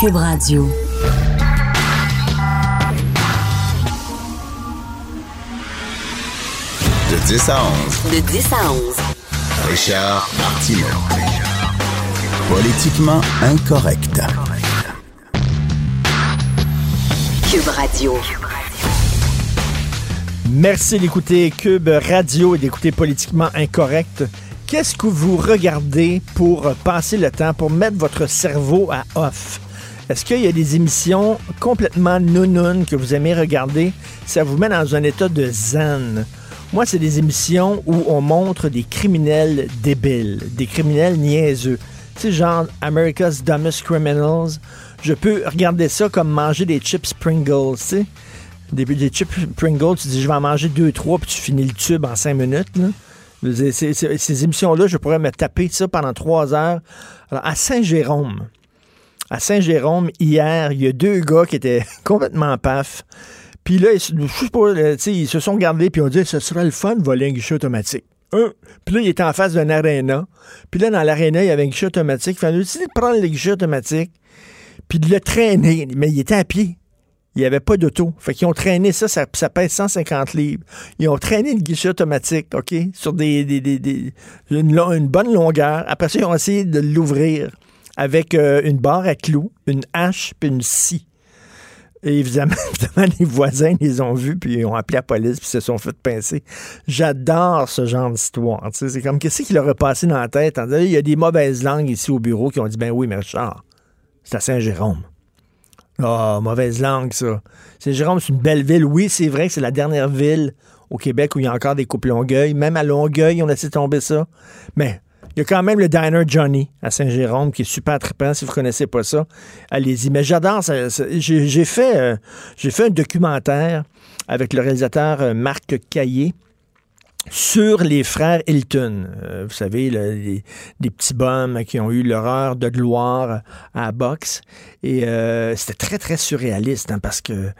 Cube Radio. De 10 à 11. De 10 à 11. Richard Martineau. Politiquement incorrect. Cube Radio. Merci d'écouter Cube Radio et d'écouter Politiquement Incorrect. Qu'est-ce que vous regardez pour passer le temps, pour mettre votre cerveau à off? Est-ce qu'il y a des émissions complètement nounounes que vous aimez regarder? Ça vous met dans un état de zen. Moi, c'est des émissions où on montre des criminels débiles, des criminels niaiseux. Tu sais, genre America's Dumbest Criminals. Je peux regarder ça comme manger des chips Pringles, tu sais. Des, des chips Pringles, tu dis je vais en manger deux, trois, puis tu finis le tube en cinq minutes. Là. Ces, émissions-là, je pourrais me taper ça pendant trois heures. Alors, à Saint-Jérôme, à Saint-Jérôme, hier, il y a deux gars qui étaient complètement paf. Puis là, ils, pas, euh, ils se sont gardés puis ont dit ce serait le fun de voler un guichet automatique. Puis là, il était en face d'un aréna. Puis là, dans l'aréna, il y avait un guichet automatique. Il fallait aussi prendre le guichet automatique puis de le traîner. Mais il était à pied. Il n'y avait pas d'auto. Fait qu'ils ont traîné ça, ça, pèse 150 livres. Ils ont traîné le guichet automatique, OK, sur des, une, une bonne longueur. Après ça, ils ont essayé de l'ouvrir avec euh, une barre à clous, une hache puis une scie. Et évidemment, les voisins les ont vus, puis ils ont appelé la police, puis se sont fait pincer. J'adore ce genre d'histoire. C'est comme, qu'est-ce qui leur a passé dans la tête? Il y a des mauvaises langues ici au bureau qui ont dit, ben oui, mais Richard, c'est à Saint-Jérôme. Ah, mauvaise langue, ça. Saint-Jérôme, c'est une belle ville. Oui, c'est vrai que c'est la dernière ville au Québec où il y a encore des couples Longueuil. Même à Longueuil, on a laissé tomber ça. Mais il y a quand même le Diner Johnny à Saint-Jérôme qui est super trippant. Si vous connaissez pas ça, allez-y. Mais j'adore J'ai fait, euh, j'ai fait un documentaire avec le réalisateur euh, Marc Caillé sur les frères Hilton. Euh, vous savez, le- les, petits bums qui ont eu l'horreur de gloire à la boxe. Et c'était très, très surréaliste hein, parce que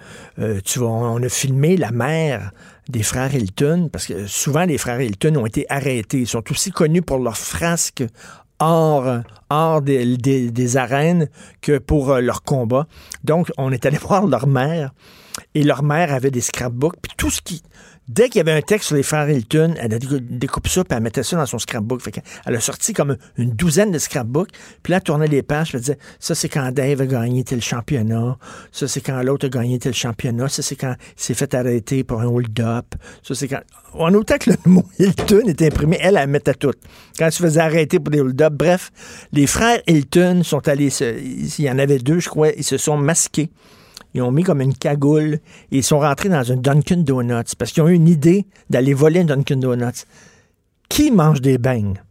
tu vois, on a filmé la mère des frères Hilton parce que souvent les frères Hilton ont été arrêtés. Ils sont aussi connus pour leurs frasques hors, hors des, arènes que pour euh, leur combat. Donc, on est allé voir leur mère et leur mère avait des scrapbooks. Puis tout ce qui. Dès qu'il y avait un texte sur les frères Hilton, elle découpe ça, puis elle mettait ça dans son scrapbook. Fait elle a sorti comme une douzaine de scrapbooks, puis là, elle tournait les pages, puis elle disait Ça, c'est quand Dave a gagné tel championnat. Ça, c'est quand l'autre a gagné tel championnat. Ça, c'est quand il s'est fait arrêter pour un hold-up. Ça, c'est quand. En autant que le mot Hilton est imprimé, elle, elle mettait tout. Quand elle se faisait arrêter pour des hold-up. Bref, les frères Hilton sont allés. Il y en avait deux, je crois, ils se sont masqués. Ils ont mis comme une cagoule et ils sont rentrés dans un Dunkin' Donuts parce qu'ils ont eu une idée d'aller voler un Dunkin' Donuts. Qui mange des beignes?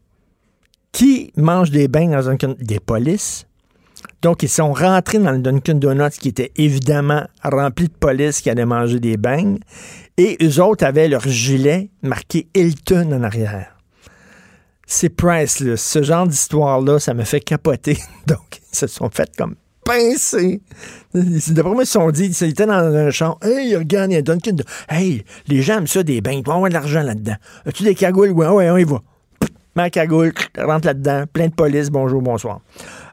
Qui mange des beignes dans un Dunkin' Des polices. Donc, ils sont rentrés dans le Dunkin' Donuts qui était évidemment rempli de polices qui allaient manger des beignes. Et eux autres avaient leur gilet marqué Hilton en arrière. C'est priceless. Ce genre d'histoire-là, ça me fait capoter. Donc, ils se sont fait comme pincer. D'après moi, ils se sont dit, ils étaient dans un champ. Hey, regarde, il y a Donuts. Hey, les gens aiment ça, des bains. Il doit y avoir de l'argent là-dedans. As-tu des cagoules? Ouais, ouais, on y va. La cagoule, rentre là-dedans, plein de police, bonjour, bonsoir.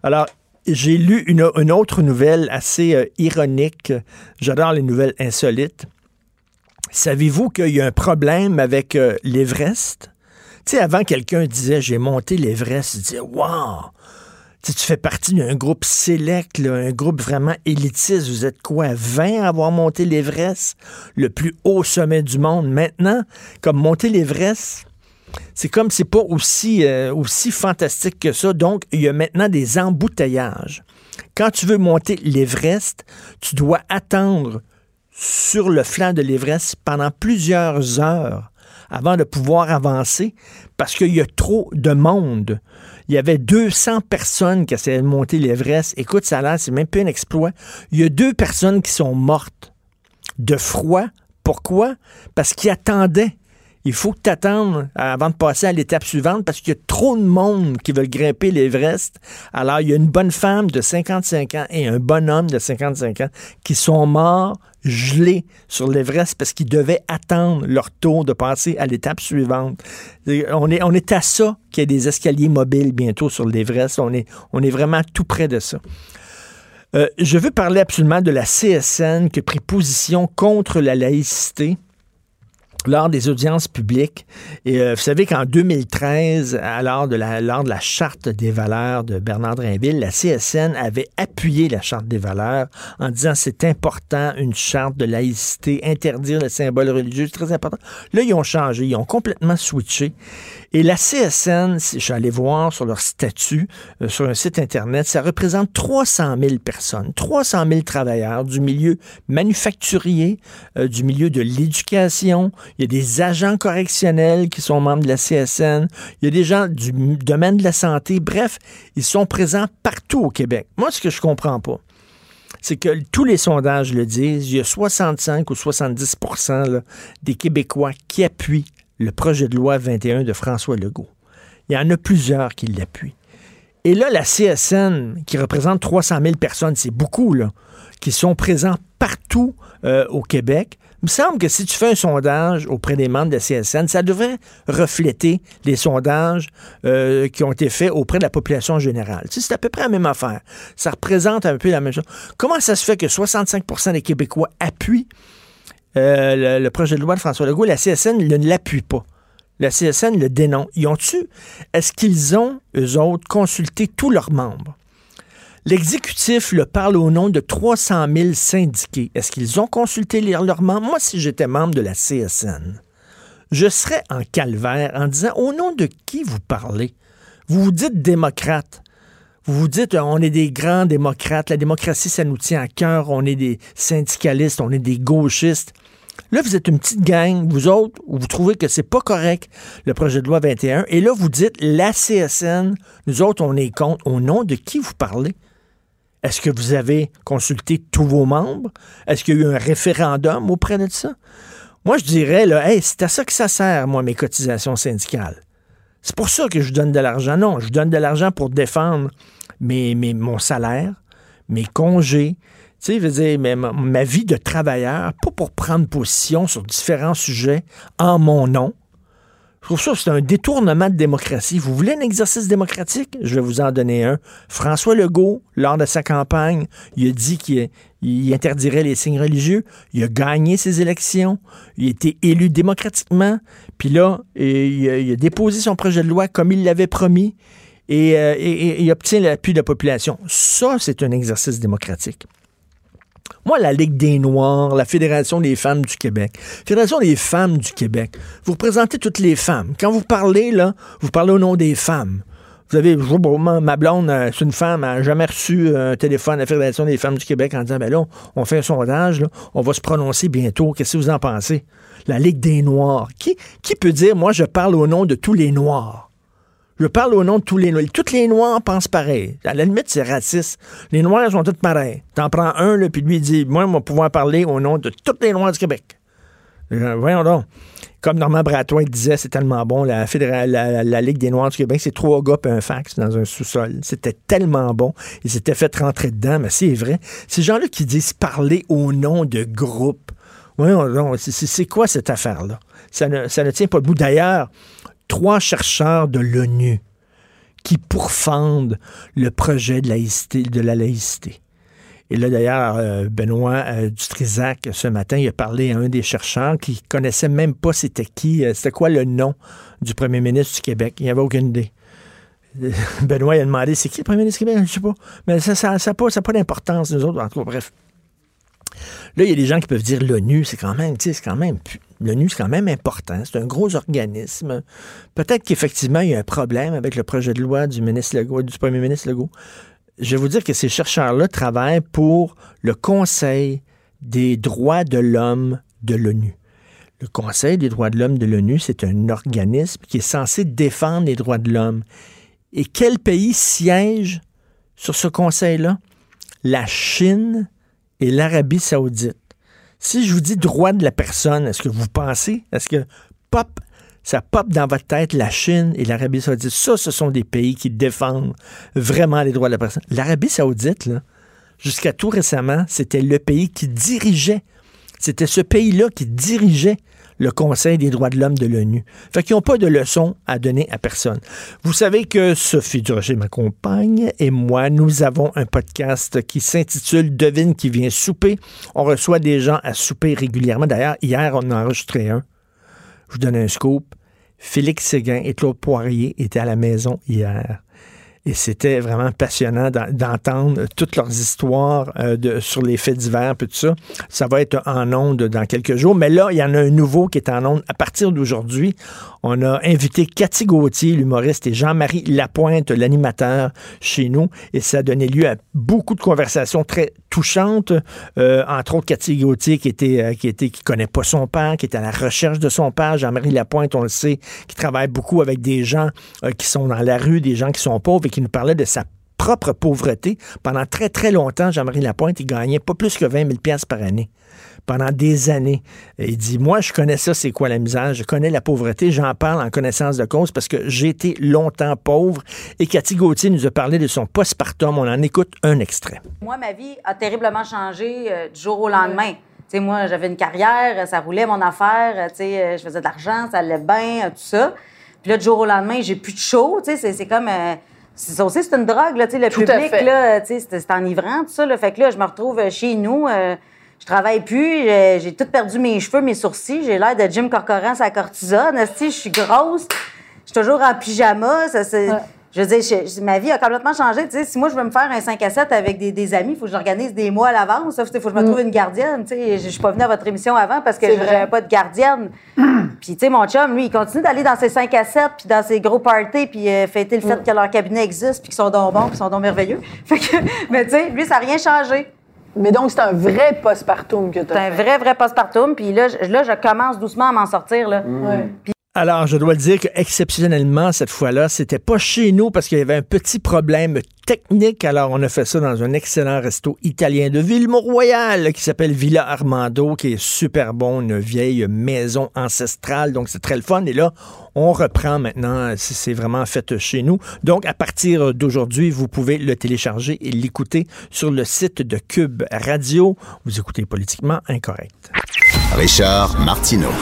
Alors, j'ai lu une, une autre nouvelle assez euh, ironique. J'adore les nouvelles insolites. Savez-vous qu'il y a un problème avec euh, l'Everest? Tu sais, avant, quelqu'un disait J'ai monté l'Everest. Il disait Wow! Tu fais partie d'un groupe sélect, un groupe vraiment élitiste. Vous êtes quoi, 20 à avoir monté l'Everest? Le plus haut sommet du monde. Maintenant, comme monter l'Everest, c'est comme c'est pas aussi, euh, aussi fantastique que ça. Donc, il y a maintenant des embouteillages. Quand tu veux monter l'Everest, tu dois attendre sur le flanc de l'Everest pendant plusieurs heures avant de pouvoir avancer parce qu'il y a trop de monde. Il y avait 200 personnes qui essayaient de monter l'Everest. Écoute, ça a c'est même pas un exploit. Il y a deux personnes qui sont mortes de froid. Pourquoi? Parce qu'ils attendaient. Il faut que tu attendes avant de passer à l'étape suivante parce qu'il y a trop de monde qui veulent grimper l'Everest. Alors, il y a une bonne femme de 55 ans et un bonhomme de 55 ans qui sont morts gelés sur l'Everest parce qu'ils devaient attendre leur tour de passer à l'étape suivante. On est, à ça qu'il y a des escaliers mobiles bientôt sur l'Everest. On est, on est vraiment tout près de ça. Euh, je veux parler absolument de la CSN qui a pris position contre la laïcité lors des audiences publiques. Et euh, vous savez qu'en 2013, lors de, la, lors de la charte des valeurs de Bernard Drinville, la CSN avait appuyé la charte des valeurs en disant c'est important, une charte de laïcité, interdire le symbole religieux, c'est très important. Là, ils ont changé, ils ont complètement switché. Et la CSN, je suis allé voir sur leur statut, euh, sur un site Internet, ça représente 300 000 personnes, 300 000 travailleurs du milieu manufacturier, euh, du milieu de l'éducation. Il y a des agents correctionnels qui sont membres de la CSN. Il y a des gens du domaine de la santé. Bref, ils sont présents partout au Québec. Moi, ce que je comprends pas, c'est que tous les sondages le disent, il y a 65 ou 70% des Québécois qui appuient le projet de loi 21 de François Legault. Il y en a plusieurs qui l'appuient. Et là, la CSN, qui représente 300 000 personnes, c'est beaucoup, là, qui sont présents partout euh, au Québec. Il me semble que si tu fais un sondage auprès des membres de la CSN, ça devrait refléter les sondages euh, qui ont été faits auprès de la population générale. c'est à peu près la même affaire. Ça représente un peu la même chose. Comment ça se fait que 65% des Québécois appuient euh, le, projet de loi de François Legault, la CSN ne l'appuie pas. La CSN le dénonce. Ils ont-tu, est-ce qu'ils ont, eux autres, consulté tous leurs membres? L'exécutif le parle au nom de 300 000 syndiqués. Est-ce qu'ils ont consulté leurs membres? Moi, si j'étais membre de la CSN, je serais en calvaire en disant au nom de qui vous parlez? Vous vous dites démocrate. Vous vous dites, on est des grands démocrates, la démocratie, ça nous tient à cœur, on est des syndicalistes, on est des gauchistes. Là, vous êtes une petite gang, vous autres, vous trouvez que c'est pas correct, le projet de loi 21, et là, vous dites, la CSN, nous autres, on est contre. Au nom de qui vous parlez? Est-ce que vous avez consulté tous vos membres? Est-ce qu'il y a eu un référendum auprès de ça? Moi, je dirais, là, hey, c'est à ça que ça sert, moi, mes cotisations syndicales. C'est pour ça que je donne de l'argent. Non, je donne de l'argent pour défendre mes, mon salaire, mes congés, tu sais, je veux dire, ma, vie de travailleur, pas pour prendre position sur différents sujets en mon nom. Je trouve ça, c'est un détournement de démocratie. Vous voulez un exercice démocratique? Je vais vous en donner un. François Legault, lors de sa campagne, il a dit qu'il interdirait les signes religieux. Il a gagné ses élections. Il a été élu démocratiquement. Puis là, il a, déposé son projet de loi comme il l'avait promis et, euh, obtient l'appui de la population. Ça, c'est un exercice démocratique. Moi, la Ligue des Noirs, la Fédération des femmes du Québec, Fédération des femmes du Québec, vous représentez toutes les femmes. Quand vous parlez, là, vous parlez au nom des femmes. Vous avez, ma blonde, euh, c'est une femme, elle n'a jamais reçu euh, un téléphone à la Fédération des femmes du Québec en disant, ben là, on fait un sondage, on va se prononcer bientôt. Qu'est-ce que vous en pensez? La Ligue des Noirs. Qui, qui peut dire, moi, je parle au nom de tous les Noirs? Je parle au nom de tous les Noirs. Toutes les Noirs pensent pareil. À la limite, c'est raciste. Les Noirs sont tous pareils. T'en prends un, là, puis lui, dit Moi, je vais pouvoir parler au nom de tous les Noirs du Québec. Voyons donc. Comme Normand Bratois disait, c'est tellement bon, la, la, Ligue des Noirs du Québec, c'est trois gars et un fax dans un sous-sol. C'était tellement bon. Ils s'étaient fait rentrer dedans, mais c'est vrai. Ces gens-là qui disent parler au nom de groupe. Voyons donc, c'est quoi cette affaire-là? Ça ne, ça ne tient pas debout. D'ailleurs, trois chercheurs de l'ONU qui pourfendent le projet de, laïcité, la laïcité. Et là, d'ailleurs, euh, Benoît euh, Dutrisac, ce matin, il a parlé à un des chercheurs qui connaissait même pas c'était qui, euh, c'était quoi le nom du premier ministre du Québec. Il n'y avait aucune idée. Benoît il a demandé c'est qui le premier ministre du Québec? Je sais pas. Mais ça n'a ça, pas, pas d'importance, nous autres. En tout cas, bref. Là, il y a des gens qui peuvent dire l'ONU, c'est quand même, c'est quand même, l'ONU, c'est quand même important. C'est un gros organisme. Peut-être qu'effectivement, il y a un problème avec le projet de loi du ministre Legault, du premier ministre Legault. Je vais vous dire que ces chercheurs-là travaillent pour le Conseil des droits de l'homme de l'ONU. Le Conseil des droits de l'homme de l'ONU, c'est un organisme qui est censé défendre les droits de l'homme. Et quel pays siège sur ce conseil-là? La Chine, et l'Arabie saoudite. Si je vous dis droit de la personne, est-ce que vous pensez, est-ce que pop, ça pop dans votre tête la Chine et l'Arabie saoudite? Ça, ce sont des pays qui défendent vraiment les droits de la personne. L'Arabie saoudite, jusqu'à tout récemment, c'était le pays qui dirigeait C'était ce pays-là qui dirigeait le Conseil des droits de l'homme de l'ONU. Fait qu'ils n'ont pas de leçons à donner à personne. Vous savez que Sophie Durocher, ma compagne, et moi, nous avons un podcast qui s'intitule Devine qui vient souper. On reçoit des gens à souper régulièrement. D'ailleurs, hier, on en a enregistré un. Je vous donne un scoop. Félix Séguin et Claude Poirier étaient à la maison hier. Et c'était vraiment passionnant d'entendre toutes leurs histoires euh, sur les faits divers, puis tout ça. Ça va être en onde dans quelques jours. Mais là, il y en a un nouveau qui est en onde à partir d'aujourd'hui. On a invité Cathy Gauthier, l'humoriste, et Jean-Marie Lapointe, l'animateur, chez nous. Et ça a donné lieu à beaucoup de conversations très touchantes. Euh, entre autres, Cathy Gauthier, qui était, euh, qui était, qui connaît pas son père, qui est à la recherche de son père. Jean-Marie Lapointe, on le sait, qui travaille beaucoup avec des gens qui sont dans la rue, des gens qui sont pauvres qui nous parlait de sa propre pauvreté. Pendant très, très longtemps, Jean-Marie Lapointe, il gagnait pas plus que 20 000 par année. Pendant des années. il dit, moi, je connais ça, c'est quoi la misère. Je connais la pauvreté. J'en parle en connaissance de cause parce que j'ai été longtemps pauvre. Et Cathy Gauthier nous a parlé de son postpartum. On en écoute un extrait. Moi, ma vie a terriblement changé euh, du jour au lendemain. sais, moi, j'avais une carrière, ça roulait mon affaire, sais, je faisais de l'argent, ça allait bien, tout ça. Puis là, du jour au lendemain, j'ai plus de chaud. C'est comme. Euh, ça aussi, c'est une drogue, là, le public, là, c'est enivrant, tout ça. Là, fait que là, je me retrouve euh, chez nous, euh, je travaille plus, j'ai tout perdu mes cheveux, mes sourcils, j'ai l'air de Jim Corcoran sa cortisone, je suis grosse, je suis toujours en pyjama, ça, c'est je veux dire, ma vie a complètement changé. Tu sais, si moi, je veux me faire un 5 à 7 avec des, amis, il faut que j'organise des mois à l'avance. Il faut que je me mm. trouve une gardienne. Tu sais, je suis pas venue à votre émission avant parce que j'avais pas de gardienne. puis, tu sais, mon chum, lui, il continue d'aller dans ses 5 à 7 puis dans ses gros parties puis euh, fêter le fait mm. que leur cabinet existe puis qu'ils sont donc bons puis qu'ils sont donc merveilleux. Fait que, mais tu sais, lui, ça n'a rien changé. Mais donc, c'est un vrai postpartum que tu as C'est un vrai, vrai postpartum. Puis là, je, là, je commence doucement à m'en sortir. Là. Mm. Alors, je dois le dire que exceptionnellement, cette fois-là, c'était pas chez nous parce qu'il y avait un petit problème technique. Alors, on a fait ça dans un excellent resto italien de Ville-Mont-Royal qui s'appelle Villa Armando, qui est super bon, une vieille maison ancestrale. Donc, c'est très le fun. Et là, on reprend maintenant. C'est vraiment fait chez nous. Donc, à partir d'aujourd'hui, vous pouvez le télécharger et l'écouter sur le site de Cube Radio. Vous écoutez Politiquement Incorrect. Richard Martineau.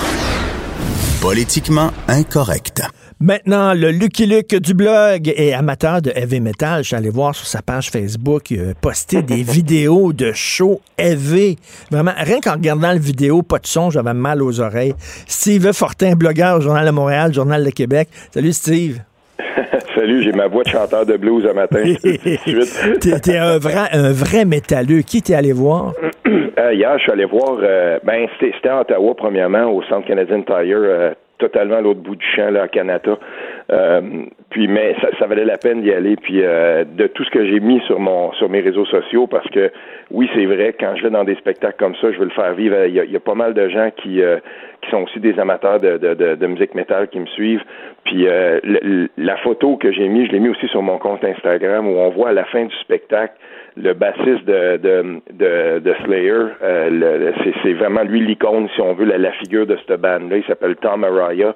Politiquement incorrect. Maintenant, le Lucky Luke du blog est amateur de heavy metal. Je suis allé voir sur sa page Facebook, il a posté des vidéos de shows heavy. Vraiment, rien qu'en regardant la vidéo, pas de son, j'avais mal aux oreilles. Steve Fortin, blogueur au Journal de Montréal, Journal de Québec. Salut Steve. Salut, j'ai ma voix de chanteur de blues un matin. T'es un vrai, un vrai métalleux. Qui t'es allé voir? Euh, hier, je suis allé voir, euh, ben, c'était à Ottawa, premièrement, au Centre Canadian Tire, euh, totalement à l'autre bout du champ, là, à Canada. puis, mais ça, ça, valait la peine d'y aller. Puis, de tout ce que j'ai mis sur mon, sur mes réseaux sociaux, parce que oui, c'est vrai, quand je vais dans des spectacles comme ça, je veux le faire vivre. Il y a, pas mal de gens qui, qui sont aussi des amateurs de, de, de, musique métal qui me suivent. Puis la photo que j'ai mis, je l'ai mis aussi sur mon compte Instagram où on voit à la fin du spectacle le bassiste de, de, de, Slayer, euh, c'est vraiment lui l'icône, si on veut, la, figure de cette bande-là. Il s'appelle Tom Araya.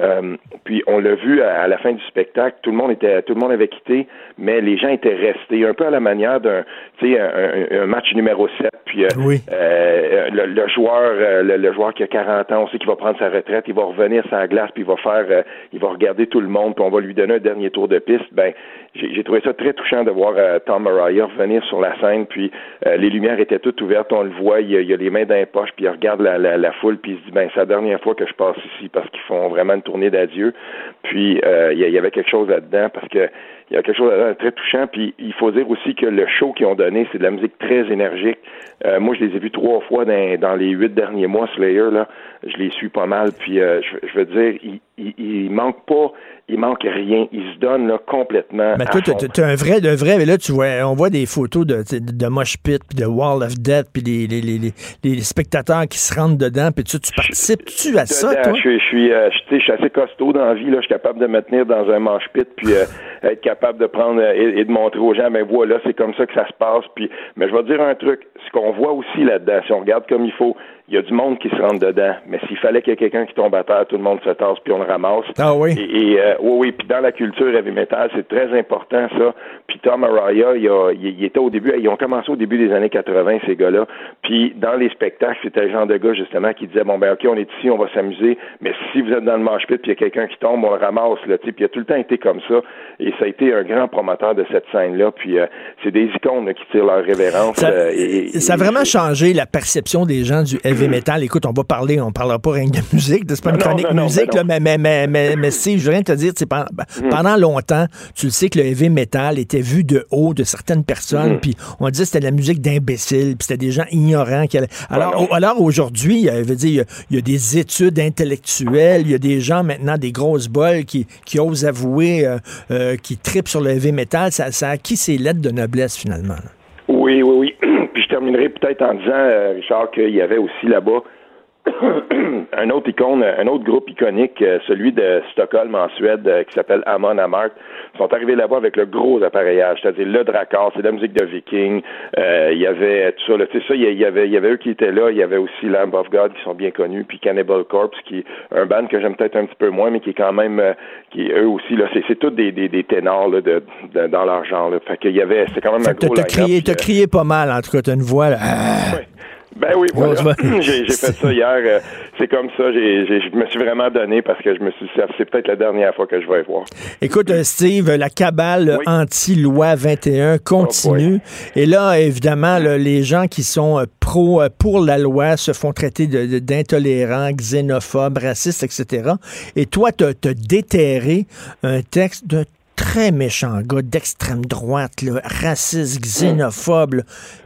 Euh, puis on l'a vu à, la fin du spectacle, tout le monde était, tout le monde avait quitté, mais les gens étaient restés, un peu à la manière d'un, tu sais, un, match numéro 7. Puis euh, euh, le, le, joueur, le, le, joueur qui a 40 ans, on sait qu'il va prendre sa retraite, il va revenir sur la glace, puis il va faire, il va regarder tout le monde, puis on va lui donner un dernier tour de piste. Ben, j'ai trouvé ça très touchant de voir Tom Araya revenir sur la scène, puis les lumières étaient toutes ouvertes, on le voit, il, il a les mains dans les poches, puis il regarde la, la, la foule, puis il se dit, ben, c'est la dernière fois que je passe ici, parce qu'ils font vraiment une tournée d'adieu. Puis euh, il y, avait quelque chose là-dedans parce que il y a quelque chose là très touchant. Puis il faut dire aussi que le show qu'ils ont donné, c'est de la musique très énergique. Euh, moi, je les ai vus trois fois dans, dans les huit derniers mois, Slayer, là. Je les suis pas mal. Puis euh, je, je veux dire, il, il, il manque pas il manque rien. Il se donne là, complètement. Mais toi, tu un vrai de vrai, mais là, tu vois, on voit des photos de, de Mosh Pit, puis de Wall of Death, puis les, les, les, les, spectateurs qui se rendent dedans, puis tu, tu participes-tu à ça, toi? Je, suis, euh, je, suis assez costaud dans la vie, là. je suis capable de me tenir dans un Mosh Pit, puis euh, être capable de prendre euh, et, de montrer aux gens, ben voilà, c'est comme ça que ça se passe. Puis, mais je vais te dire un truc, ce qu'on voit aussi là-dedans, si on regarde comme il faut, il y a du monde qui se rentre dedans. Mais s'il fallait qu'il y ait quelqu'un qui tombe à terre, tout le monde se tasse puis on le ramasse. Ah oui? Et, et, euh, oui, oui. Puis dans la culture heavy metal, c'est très important ça. Puis Tom Araya, il, a, il, il était au début, ils ont commencé au début des années 80 ces gars-là. Puis dans les spectacles, c'était le genre de gars justement qui disait bon ben ok, on est ici, on va s'amuser. Mais si vous êtes dans le mosh pit puis il y a quelqu'un qui tombe, on le ramasse là. Puis il a tout le temps été comme ça. Et ça a été un grand promoteur de cette scène-là. Puis euh, c'est des icônes là, qui tirent leur révérence. Ça, euh, et- ça a et- vraiment changé la perception des gens du heavy metal. Écoute, on va parler, on parlera pas rien de musique, c'est pas une chronique musique, ben mais, mais, mais, mais, mais si, je veux rien te dire, tu sais, pendant, ben, longtemps, tu le sais que le heavy metal était vu de haut de certaines personnes, puis on disait que c'était de la musique d'imbéciles, puis c'était des gens ignorants. Qui allaient- Alors, aujourd'hui, euh, il y a- des études intellectuelles, il y a des gens maintenant, des grosses bols qui, qui osent avouer, euh, euh, qui tripent sur le heavy metal. Ça, ça a acquis ses lettres de noblesse, finalement. Oui, oui, terminerai peut-être en disant, euh, Richard, qu'il y avait aussi là-bas un autre icône, un autre groupe iconique, euh, celui de Stockholm en Suède, euh, qui s'appelle Amon Amarth. Ils sont arrivés là-bas avec le gros appareillage, c'est-à-dire le Drakkar, c'est de la musique de Viking. Euh, il y avait tout ça, tu sais ça, il y, avait, il y avait eux qui étaient là. Il y avait aussi Lamb of God qui sont bien connus, puis Cannibal Corpse, qui est un band que j'aime peut-être un petit peu moins, mais qui est quand même, euh, qui eux aussi là, c'est, c'est tous des, des, des ténors là, de, de- dans leur genre. Là. Fait qu'il y avait, c'est quand même un gros T'as crié, t'as crié pas mal, en tout cas, t'as une voix, là. Ah! Ouais. Ben oui, voilà. J'ai, fait ça hier. euh, c'est comme ça. J'ai, j'ai- je me suis vraiment donné parce que je me suis dit, c'est peut-être la dernière fois que je vais voir. Écoute, euh, Steve, la cabale Oui. anti-loi 21 continue. Et là, évidemment, là, les gens qui sont euh, pro pour la loi se font traiter de- de- d'intolérants, xénophobes, racistes, etc. Et toi, tu as déterré un texte d'un très méchant gars d'extrême droite, là, raciste, xénophobe. là.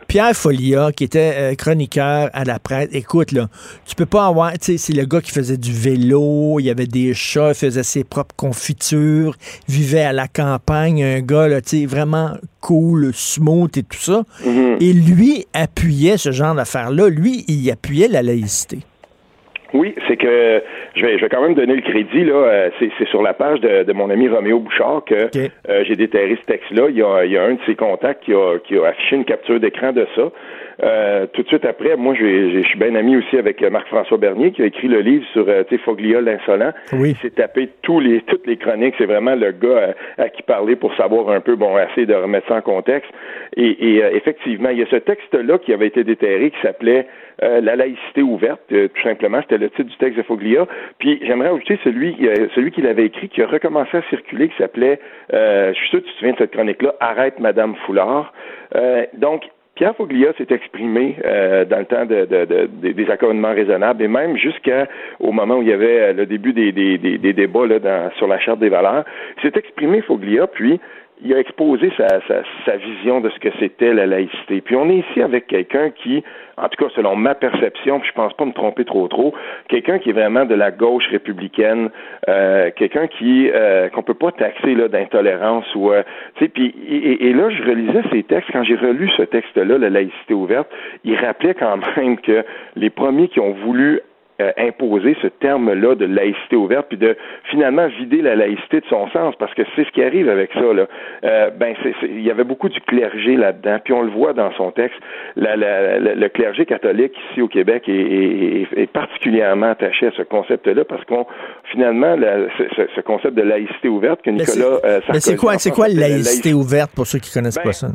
Pierre Folia, qui était euh, chroniqueur à la presse, écoute, là, tu peux pas avoir, tu sais, c'est le gars qui faisait du vélo, il y avait des chats, il faisait ses propres confitures, vivait à la campagne, un gars, là, tu sais, vraiment cool, smooth et tout ça. Et lui appuyait ce genre d'affaires-là. Lui, il appuyait la laïcité. Oui, c'est que je vais, je vais quand même donner le crédit là. euh, c'est, sur la page de, de mon ami Roméo Bouchard que euh, j'ai déterré ce texte-là. Il y, a, il y a un de ses contacts qui a, qui a affiché une capture d'écran de ça. Euh, tout de suite après, moi, je suis bien ami aussi avec euh, Marc-François Bernier qui a écrit le livre sur euh, tu sais, Foglia l'insolent. Oui. Il s'est tapé tous les, toutes les chroniques. C'est vraiment le gars à, à qui parler pour savoir un peu, bon, essayer de remettre ça en contexte. Et, et, euh, effectivement, il y a ce texte-là qui avait été déterré qui s'appelait euh, La laïcité ouverte, euh, tout simplement. C'était le titre du texte de Foglia. Puis j'aimerais ajouter celui, euh, celui qui l'avait écrit, qui a recommencé à circuler, qui s'appelait, euh, je suis sûr que tu te souviens de cette chronique-là, Arrête Madame Foulard. Euh, donc, Pierre Foglia s'est exprimé euh, dans le temps de, de- de- des- accommodements raisonnables et même jusqu'au moment où il y avait euh, le début des, des- des- des débats là, dans- sur la charte des valeurs. S'est exprimé Foglia, puis il a exposé sa, sa- sa vision de ce que c'était la laïcité. Puis on est ici avec quelqu'un qui, en tout cas selon ma perception, puis je pense pas me tromper trop trop, quelqu'un qui est vraiment de la gauche républicaine, euh, quelqu'un qui euh, qu'on peut pas taxer là d'intolérance ou euh, tu sais puis et, et là je relisais ces textes quand j'ai relu ce texte-là, la laïcité ouverte, il rappelait quand même que les premiers qui ont voulu euh, imposer ce terme-là de laïcité ouverte, puis de finalement vider la laïcité de son sens, parce que c'est ce qui arrive avec ça. Là. Euh, ben, il y avait beaucoup du clergé là-dedans, puis on le voit dans son texte. La- la- la- le clergé catholique ici au Québec est, est- est- est particulièrement attaché à ce concept-là, parce qu'on finalement ce, ce- ce concept de laïcité ouverte que Nicolas euh, Mais c'est quoi, c'est laïcité ouverte pour ceux qui connaissent Ben, pas ça?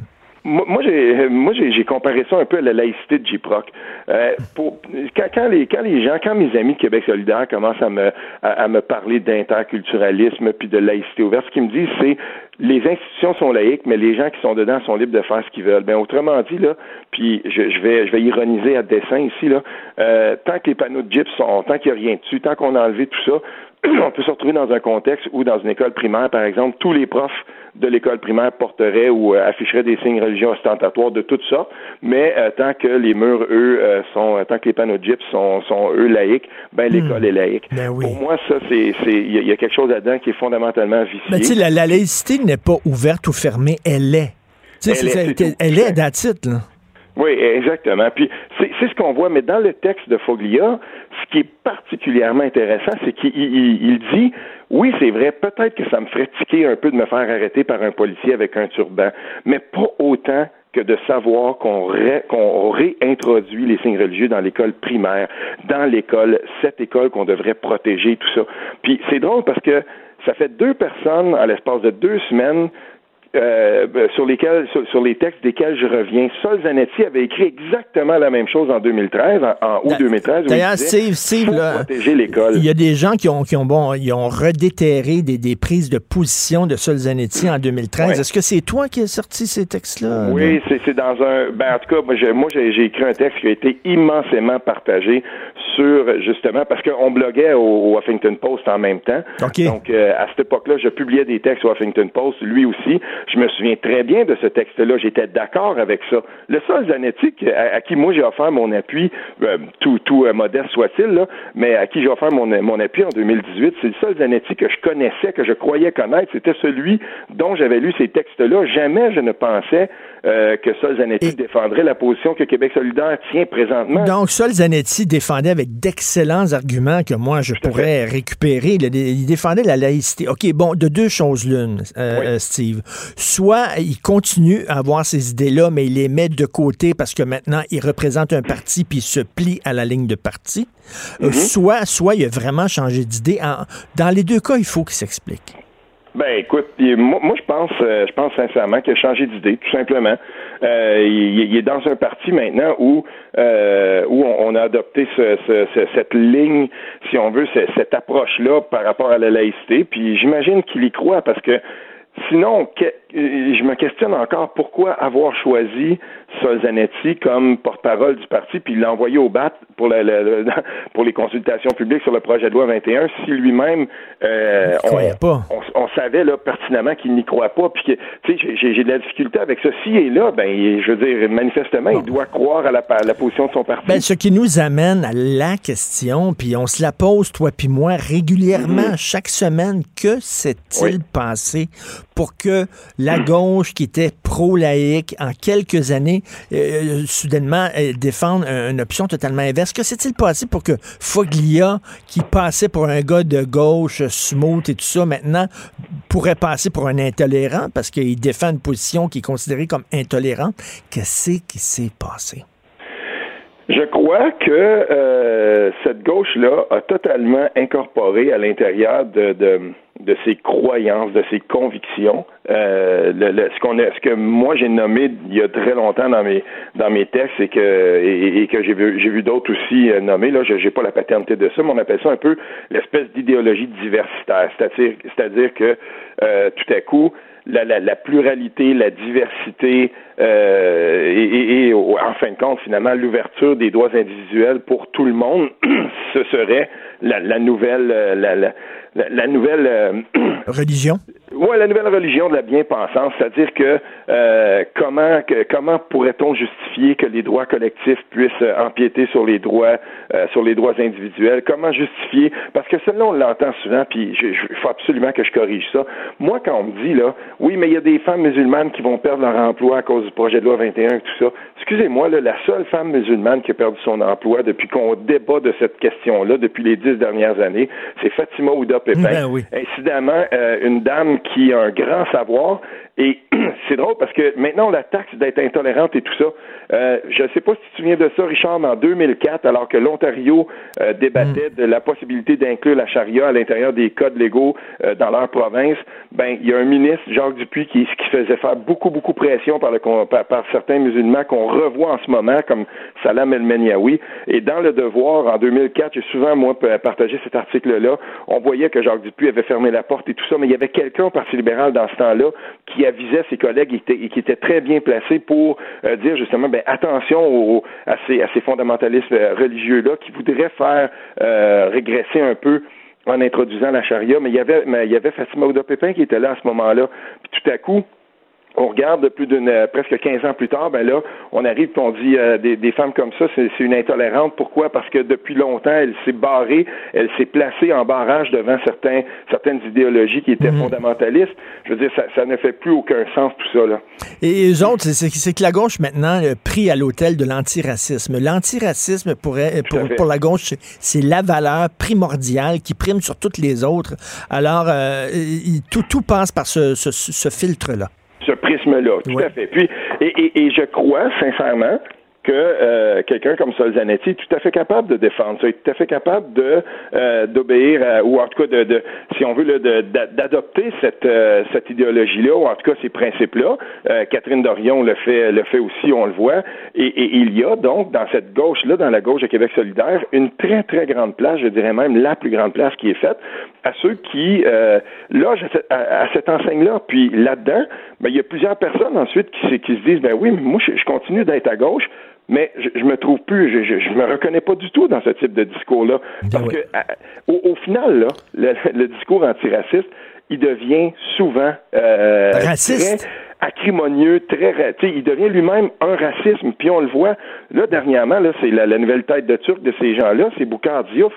Moi, j'ai, moi, j'ai, comparé ça un peu à la laïcité de J-Proc. Euh, pour, quand, quand les, quand les gens, quand mes amis de Québec solidaire commencent à me, à, à me parler d'interculturalisme puis de laïcité ouverte, ce qu'ils me disent, c'est les institutions sont laïques, mais les gens qui sont dedans sont libres de faire ce qu'ils veulent. Ben, autrement dit, là, puis je, je vais, je vais ironiser à dessein ici, là, euh, tant que les panneaux de gyps sont, tant qu'il n'y a rien dessus, tant qu'on a enlevé tout ça, on peut se retrouver dans un contexte où, dans une école primaire, par exemple, tous les profs de l'école primaire porteraient ou euh, afficheraient des signes religieux ostentatoires de tout ça, mais euh, tant que les murs, eux, euh, sont, tant que les panneaux de gyps sont, sont eux, laïques, ben l'école est laïque. Ben oui. Pour moi, ça, c'est, c'est, il y, a- il y a quelque chose là-dedans qui est fondamentalement vicié. Mais tu sais, la, la laïcité n'est pas ouverte ou fermée, elle est. Tu sais, Elle c'est- est, elle est d'attitude, là. Oui, exactement. Puis c'est c'est ce qu'on voit, mais dans le texte de Foglia, ce qui est particulièrement intéressant, c'est qu'il il- il dit oui, c'est vrai, peut-être que ça me ferait tiquer un peu de me faire arrêter par un policier avec un turban, mais pas autant que de savoir qu'on qu'on réintroduit les signes religieux dans l'école primaire, dans l'école, cette école qu'on devrait protéger, tout ça. Puis c'est drôle parce que ça fait deux personnes à l'espace de deux semaines euh, sur lesquels, sur, les textes desquels je reviens. Sol Zanetti avait écrit exactement la même chose en 2013, en, août 2013. D'ailleurs, Steve, Steve protéger l'école. Il y a des gens qui ont, qui ont, bon, ils ont redéterré des, des prises de position de Sol Zanetti en 2013. Est-ce que c'est toi qui as sorti ces textes-là? Oui, c'est dans un. Ben, en tout cas, moi, j'ai écrit un texte qui a été immensément partagé sur justement parce qu'on bloguait au, Huffington Post en même temps. Donc euh, à cette époque-là, je publiais des textes au Huffington Post, lui aussi. Je me souviens très bien de ce texte-là. J'étais d'accord avec ça. Le seul Zanetti, à, qui moi j'ai offert mon appui, euh, tout, tout euh, modeste soit-il, mais à qui j'ai offert mon, mon appui en 2018, c'est le seul Zanetti que je connaissais, que je croyais connaître. C'était celui dont j'avais lu ces textes-là. Jamais je ne pensais euh, que Sol Zanetti défendrait la position que Québec solidaire tient présentement. Donc, Sol Zanetti défendait avec d'excellents arguments que moi, je pourrais récupérer. Il défendait la laïcité. OK, bon, de deux choses l'une, euh, Steve. Soit il continue à avoir ces idées-là, mais il les met de côté parce que maintenant, il représente un parti puis il se plie à la ligne de parti. Euh, mm-hmm. soit, soit il a vraiment changé d'idée. Dans les deux cas, il faut qu'il s'explique. Ben écoute, moi, moi je pense euh, je pense sincèrement qu'il a changé d'idée, tout simplement. Euh, il, est dans un parti maintenant où euh, où on, a adopté ce, ce, cette ligne, si on veut, cette approche-là par rapport à la laïcité. Puis j'imagine qu'il y croit parce que sinon, je me questionne encore pourquoi avoir choisi Solzanetti comme porte-parole du parti, puis l'envoyer au BAT pour, la, pour les consultations publiques sur le projet de loi 21, si lui-même, euh, on, savait là, pertinemment qu'il n'y croit pas, puis j'ai de la difficulté avec ça. S'il est là, ben, je veux dire, manifestement, il doit croire à la, la, position de son parti. Ben, ce qui nous amène à la question, puis on se la pose, toi puis moi, régulièrement, mm-hmm. chaque semaine, que s'est-il passé pour que la gauche, qui était pro-laïque, en quelques années, euh, soudainement euh, défendre une option totalement inverse. Que s'est-il passé pour que Foglia, qui passait pour un gars de gauche, smooth et tout ça, maintenant pourrait passer pour un intolérant parce qu'il défend une position qui est considérée comme intolérante? Qu'est-ce qui s'est passé? Je crois que euh, cette gauche-là a totalement incorporé à l'intérieur de, de, de, ses croyances, de ses convictions, euh, le, ce qu'on ce que moi j'ai nommé il y a très longtemps dans mes dans mes textes et que et, que j'ai vu j'ai vu d'autres aussi euh, nommer. Là, j'ai pas la paternité de ça, mais on appelle ça un peu l'espèce d'idéologie diversitaire, c'est-à-dire c'est-à-dire que euh, tout à coup la, la, la, pluralité, la diversité euh, et, et, en fin de compte, finalement, l'ouverture des droits individuels pour tout le monde, ce serait la, la nouvelle, euh, la, la, la nouvelle euh, religion? Oui, la nouvelle religion de la bien-pensance, c'est-à-dire que euh, comment que, comment pourrait-on justifier que les droits collectifs puissent empiéter sur les droits euh, sur les droits individuels? Comment justifier? Parce que cela on l'entend souvent, puis il faut absolument que je corrige ça. Moi, quand on me dit là, oui, mais il y a des femmes musulmanes qui vont perdre leur emploi à cause du projet de loi 21 et tout ça. Excusez-moi, là, la seule femme musulmane qui a perdu son emploi depuis qu'on débat de cette question-là depuis les dix dernières années, c'est Fatima Ouda Pépin. Ben Incidemment, euh, une dame qui a un grand savoir. Et c'est drôle parce que maintenant, la taxe d'être intolérante et tout ça. Euh, je ne sais pas si tu te souviens de ça, Richard, mais en 2004, alors que l'Ontario euh, débattait mm. de la possibilité d'inclure la charia à l'intérieur des codes légaux euh, dans leur province, ben il y a un ministre, Jacques Dupuis, qui, qui faisait faire beaucoup, beaucoup pression par, le, par, par certains musulmans qu'on revoit en ce moment, comme Salam El-Meniaoui. Et dans Le Devoir, en 2004, j'ai souvent, moi, partagé cet article-là, on voyait que Jacques Dupuis avait fermé la porte et tout ça, mais il y avait quelqu'un au Parti libéral dans ce temps-là qui avisait ses collègues et, qui était très bien placé pour dire justement ben, attention à, ces, à ces fondamentalistes euh, religieux-là qui voudraient faire euh, régresser un peu en introduisant la charia, mais il y avait, mais il y avait Fatima Ouda Pépin qui était là à ce moment-là. Puis tout à coup, on regarde plus d'une euh, presque 15 ans plus tard, ben là, on arrive et on dit euh, des, des, femmes comme ça, c'est une intolérante. Pourquoi? Parce que depuis longtemps, elle s'est barrée, elle s'est placée en barrage devant certains, certaines idéologies qui étaient mhm. fondamentalistes. Je veux dire, ça, ça, ne fait plus aucun sens tout ça. Là. Et autres, c'est que la gauche maintenant pris à l'hôtel de l'antiracisme. L'antiracisme pour, pour, pour, la gauche, c'est la valeur primordiale qui prime sur toutes les autres. Alors, euh, tout, tout passe par ce, ce, ce filtre-là prisme-là, tout à fait. Puis, et, et, et je crois sincèrement que euh, quelqu'un comme Solzanetti est tout à fait capable de défendre ça, est tout à fait capable de euh, d'obéir ou en tout cas de, de si on veut d'adopter cette euh, cette idéologie-là ou en tout cas ces principes-là. Catherine Dorion le fait le fait aussi, on le voit. Et, et il y a donc dans cette gauche-là, dans la gauche de Québec solidaire, une très très grande place, je dirais même la plus grande place qui est faite à ceux qui logent à, cette enseigne-là. Puis là-dedans, ben, il y a plusieurs personnes ensuite qui, qui se disent ben oui, mais moi je continue d'être à gauche mais je, je me trouve plus, je, je, me reconnais pas du tout dans ce type de discours-là. Ben Parce que au, final, là, le, discours antiraciste, il devient souvent euh, raciste. Très acrimonieux, très, il devient lui-même un racisme. Puis on le voit là dernièrement, là, c'est la, nouvelle tête de Turc de ces gens-là, c'est Boukar Diouf.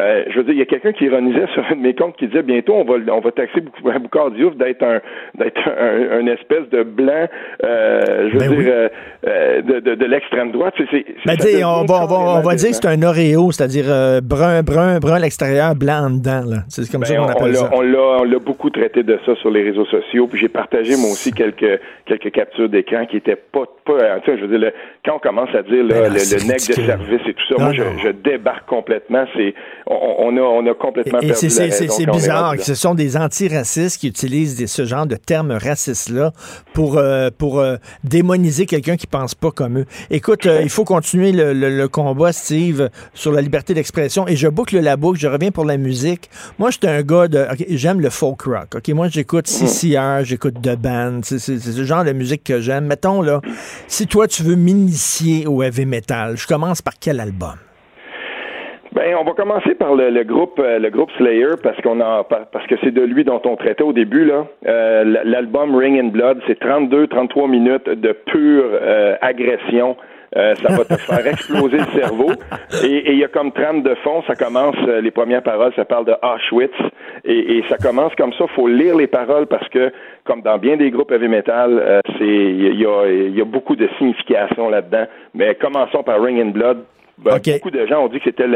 Euh, je veux dire, il y a quelqu'un qui ironisait sur un de mes comptes qui disait bientôt on va on va taxer Boucard Diouf d'être un d'être un, un, espèce de blanc, euh, je veux ben dire, euh, euh, de, de, de l'extrême droite. C'est, c'est, ben, on va, on va, on va dire que c'est un Oreo, c'est-à-dire euh, brun, brun, brun à l'extérieur, blanc en dedans. Là. C'est comme ça ben, qu'on appelle ça. On l'a, on l'a beaucoup traité de ça sur les réseaux sociaux. Puis j'ai partagé moi aussi quelques quelques captures d'écran qui étaient pas pas. Je veux dire, le, quand on commence à dire là, le, le nec de service et tout ça, moi je, je, débarque complètement. C'est on, a, on a complètement et, perdu C'est bizarre que ce sont des antiracistes qui utilisent des, ce genre de termes racistes-là pour, euh, pour euh, démoniser quelqu'un qui pense pas comme eux. Écoute, euh, il faut continuer le, le, combat, Steve, sur la liberté d'expression. Et je boucle la boucle, je reviens pour la musique. Moi, j'étais un gars de... j'aime le folk rock. Ok, Moi, j'écoute mm. CCR, j'écoute The Band. C'est ce genre de musique que j'aime. Mettons, là, si toi, tu veux m'initier au heavy metal, je commence par quel album? Ben, on va commencer par le, groupe euh, le groupe Slayer parce qu'on a parce que c'est de lui dont on traitait au début là. Euh, l'album Ring in Blood, c'est 32 33 minutes de pure euh, agression. ça va te faire exploser le cerveau. Et il y a comme trame de fond, ça commence, les premières paroles, ça parle de Auschwitz. Et, et ça commence comme ça, faut lire les paroles parce que, comme dans bien des groupes heavy metal, c'est il y a, y a beaucoup de signification là-dedans. Mais commençons par Ring in Blood, ben, Beaucoup de gens ont dit que c'était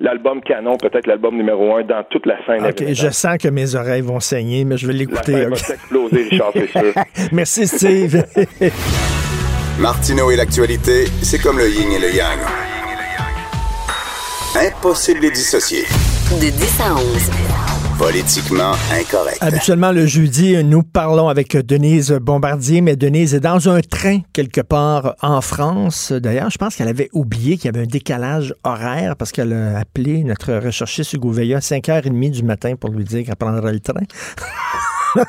l'album canon, peut-être l'album numéro un dans toute la scène. OK, je sens que mes oreilles vont saigner, mais je vais l'écouter. La va exploser, Richard, c'est sûr. Merci, Steve. Martineau et l'actualité, c'est comme le yin et le yang. Impossible de les dissocier. De 10 à 11. Politiquement incorrect. Habituellement, le jeudi, nous parlons avec Denise Bombardier, mais Denise est dans un train quelque part en France. D'ailleurs, je pense qu'elle avait oublié qu'il y avait un décalage horaire parce qu'elle a appelé notre recherchiste Hugo Veilla à 5h30 du matin pour lui dire qu'elle prendrait le train.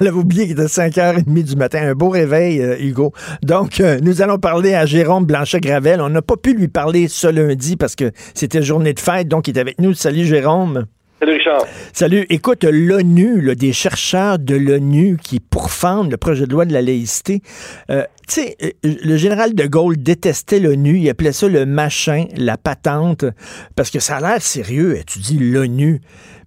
Elle avait oublié qu'il était 5h30 du matin. Un beau réveil, euh, Hugo. Donc, euh, nous allons parler à Jérôme Blanchet-Gravel. On n'a pas pu lui parler ce lundi parce que c'était journée de fête, donc il est avec nous. Salut, Jérôme. Salut Richard. Salut. Écoute, l'ONU, des chercheurs de l'ONU qui pourfendent le projet de loi de la laïcité, euh, tu sais, euh, le général de Gaulle détestait l'ONU, il appelait ça le machin, la patente, parce que ça a l'air sérieux, tu dis l'ONU.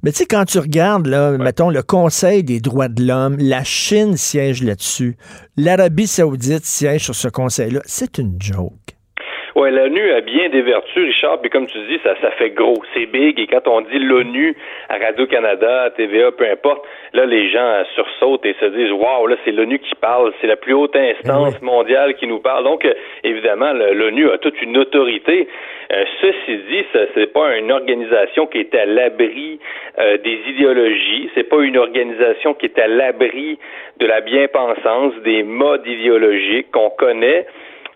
Mais tu sais, quand tu regardes, là, mettons, le Conseil des droits de l'homme, la Chine siège là-dessus, l'Arabie saoudite siège sur ce conseil-là, c'est une joke. Oui, l'ONU a bien des vertus, Richard, puis comme tu dis, ça, ça fait gros, c'est big, et quand on dit l'ONU à Radio-Canada, à TVA, peu importe, là, les gens sursautent et se disent, waouh, là, c'est l'ONU qui parle, c'est la plus haute instance eh mondiale qui nous parle. Donc, euh, évidemment, l'ONU a toute une autorité. Euh, ceci dit, ce n'est pas une organisation qui est à l'abri euh, des idéologies, c'est pas une organisation qui est à l'abri de la bien-pensance, des modes idéologiques qu'on connaît.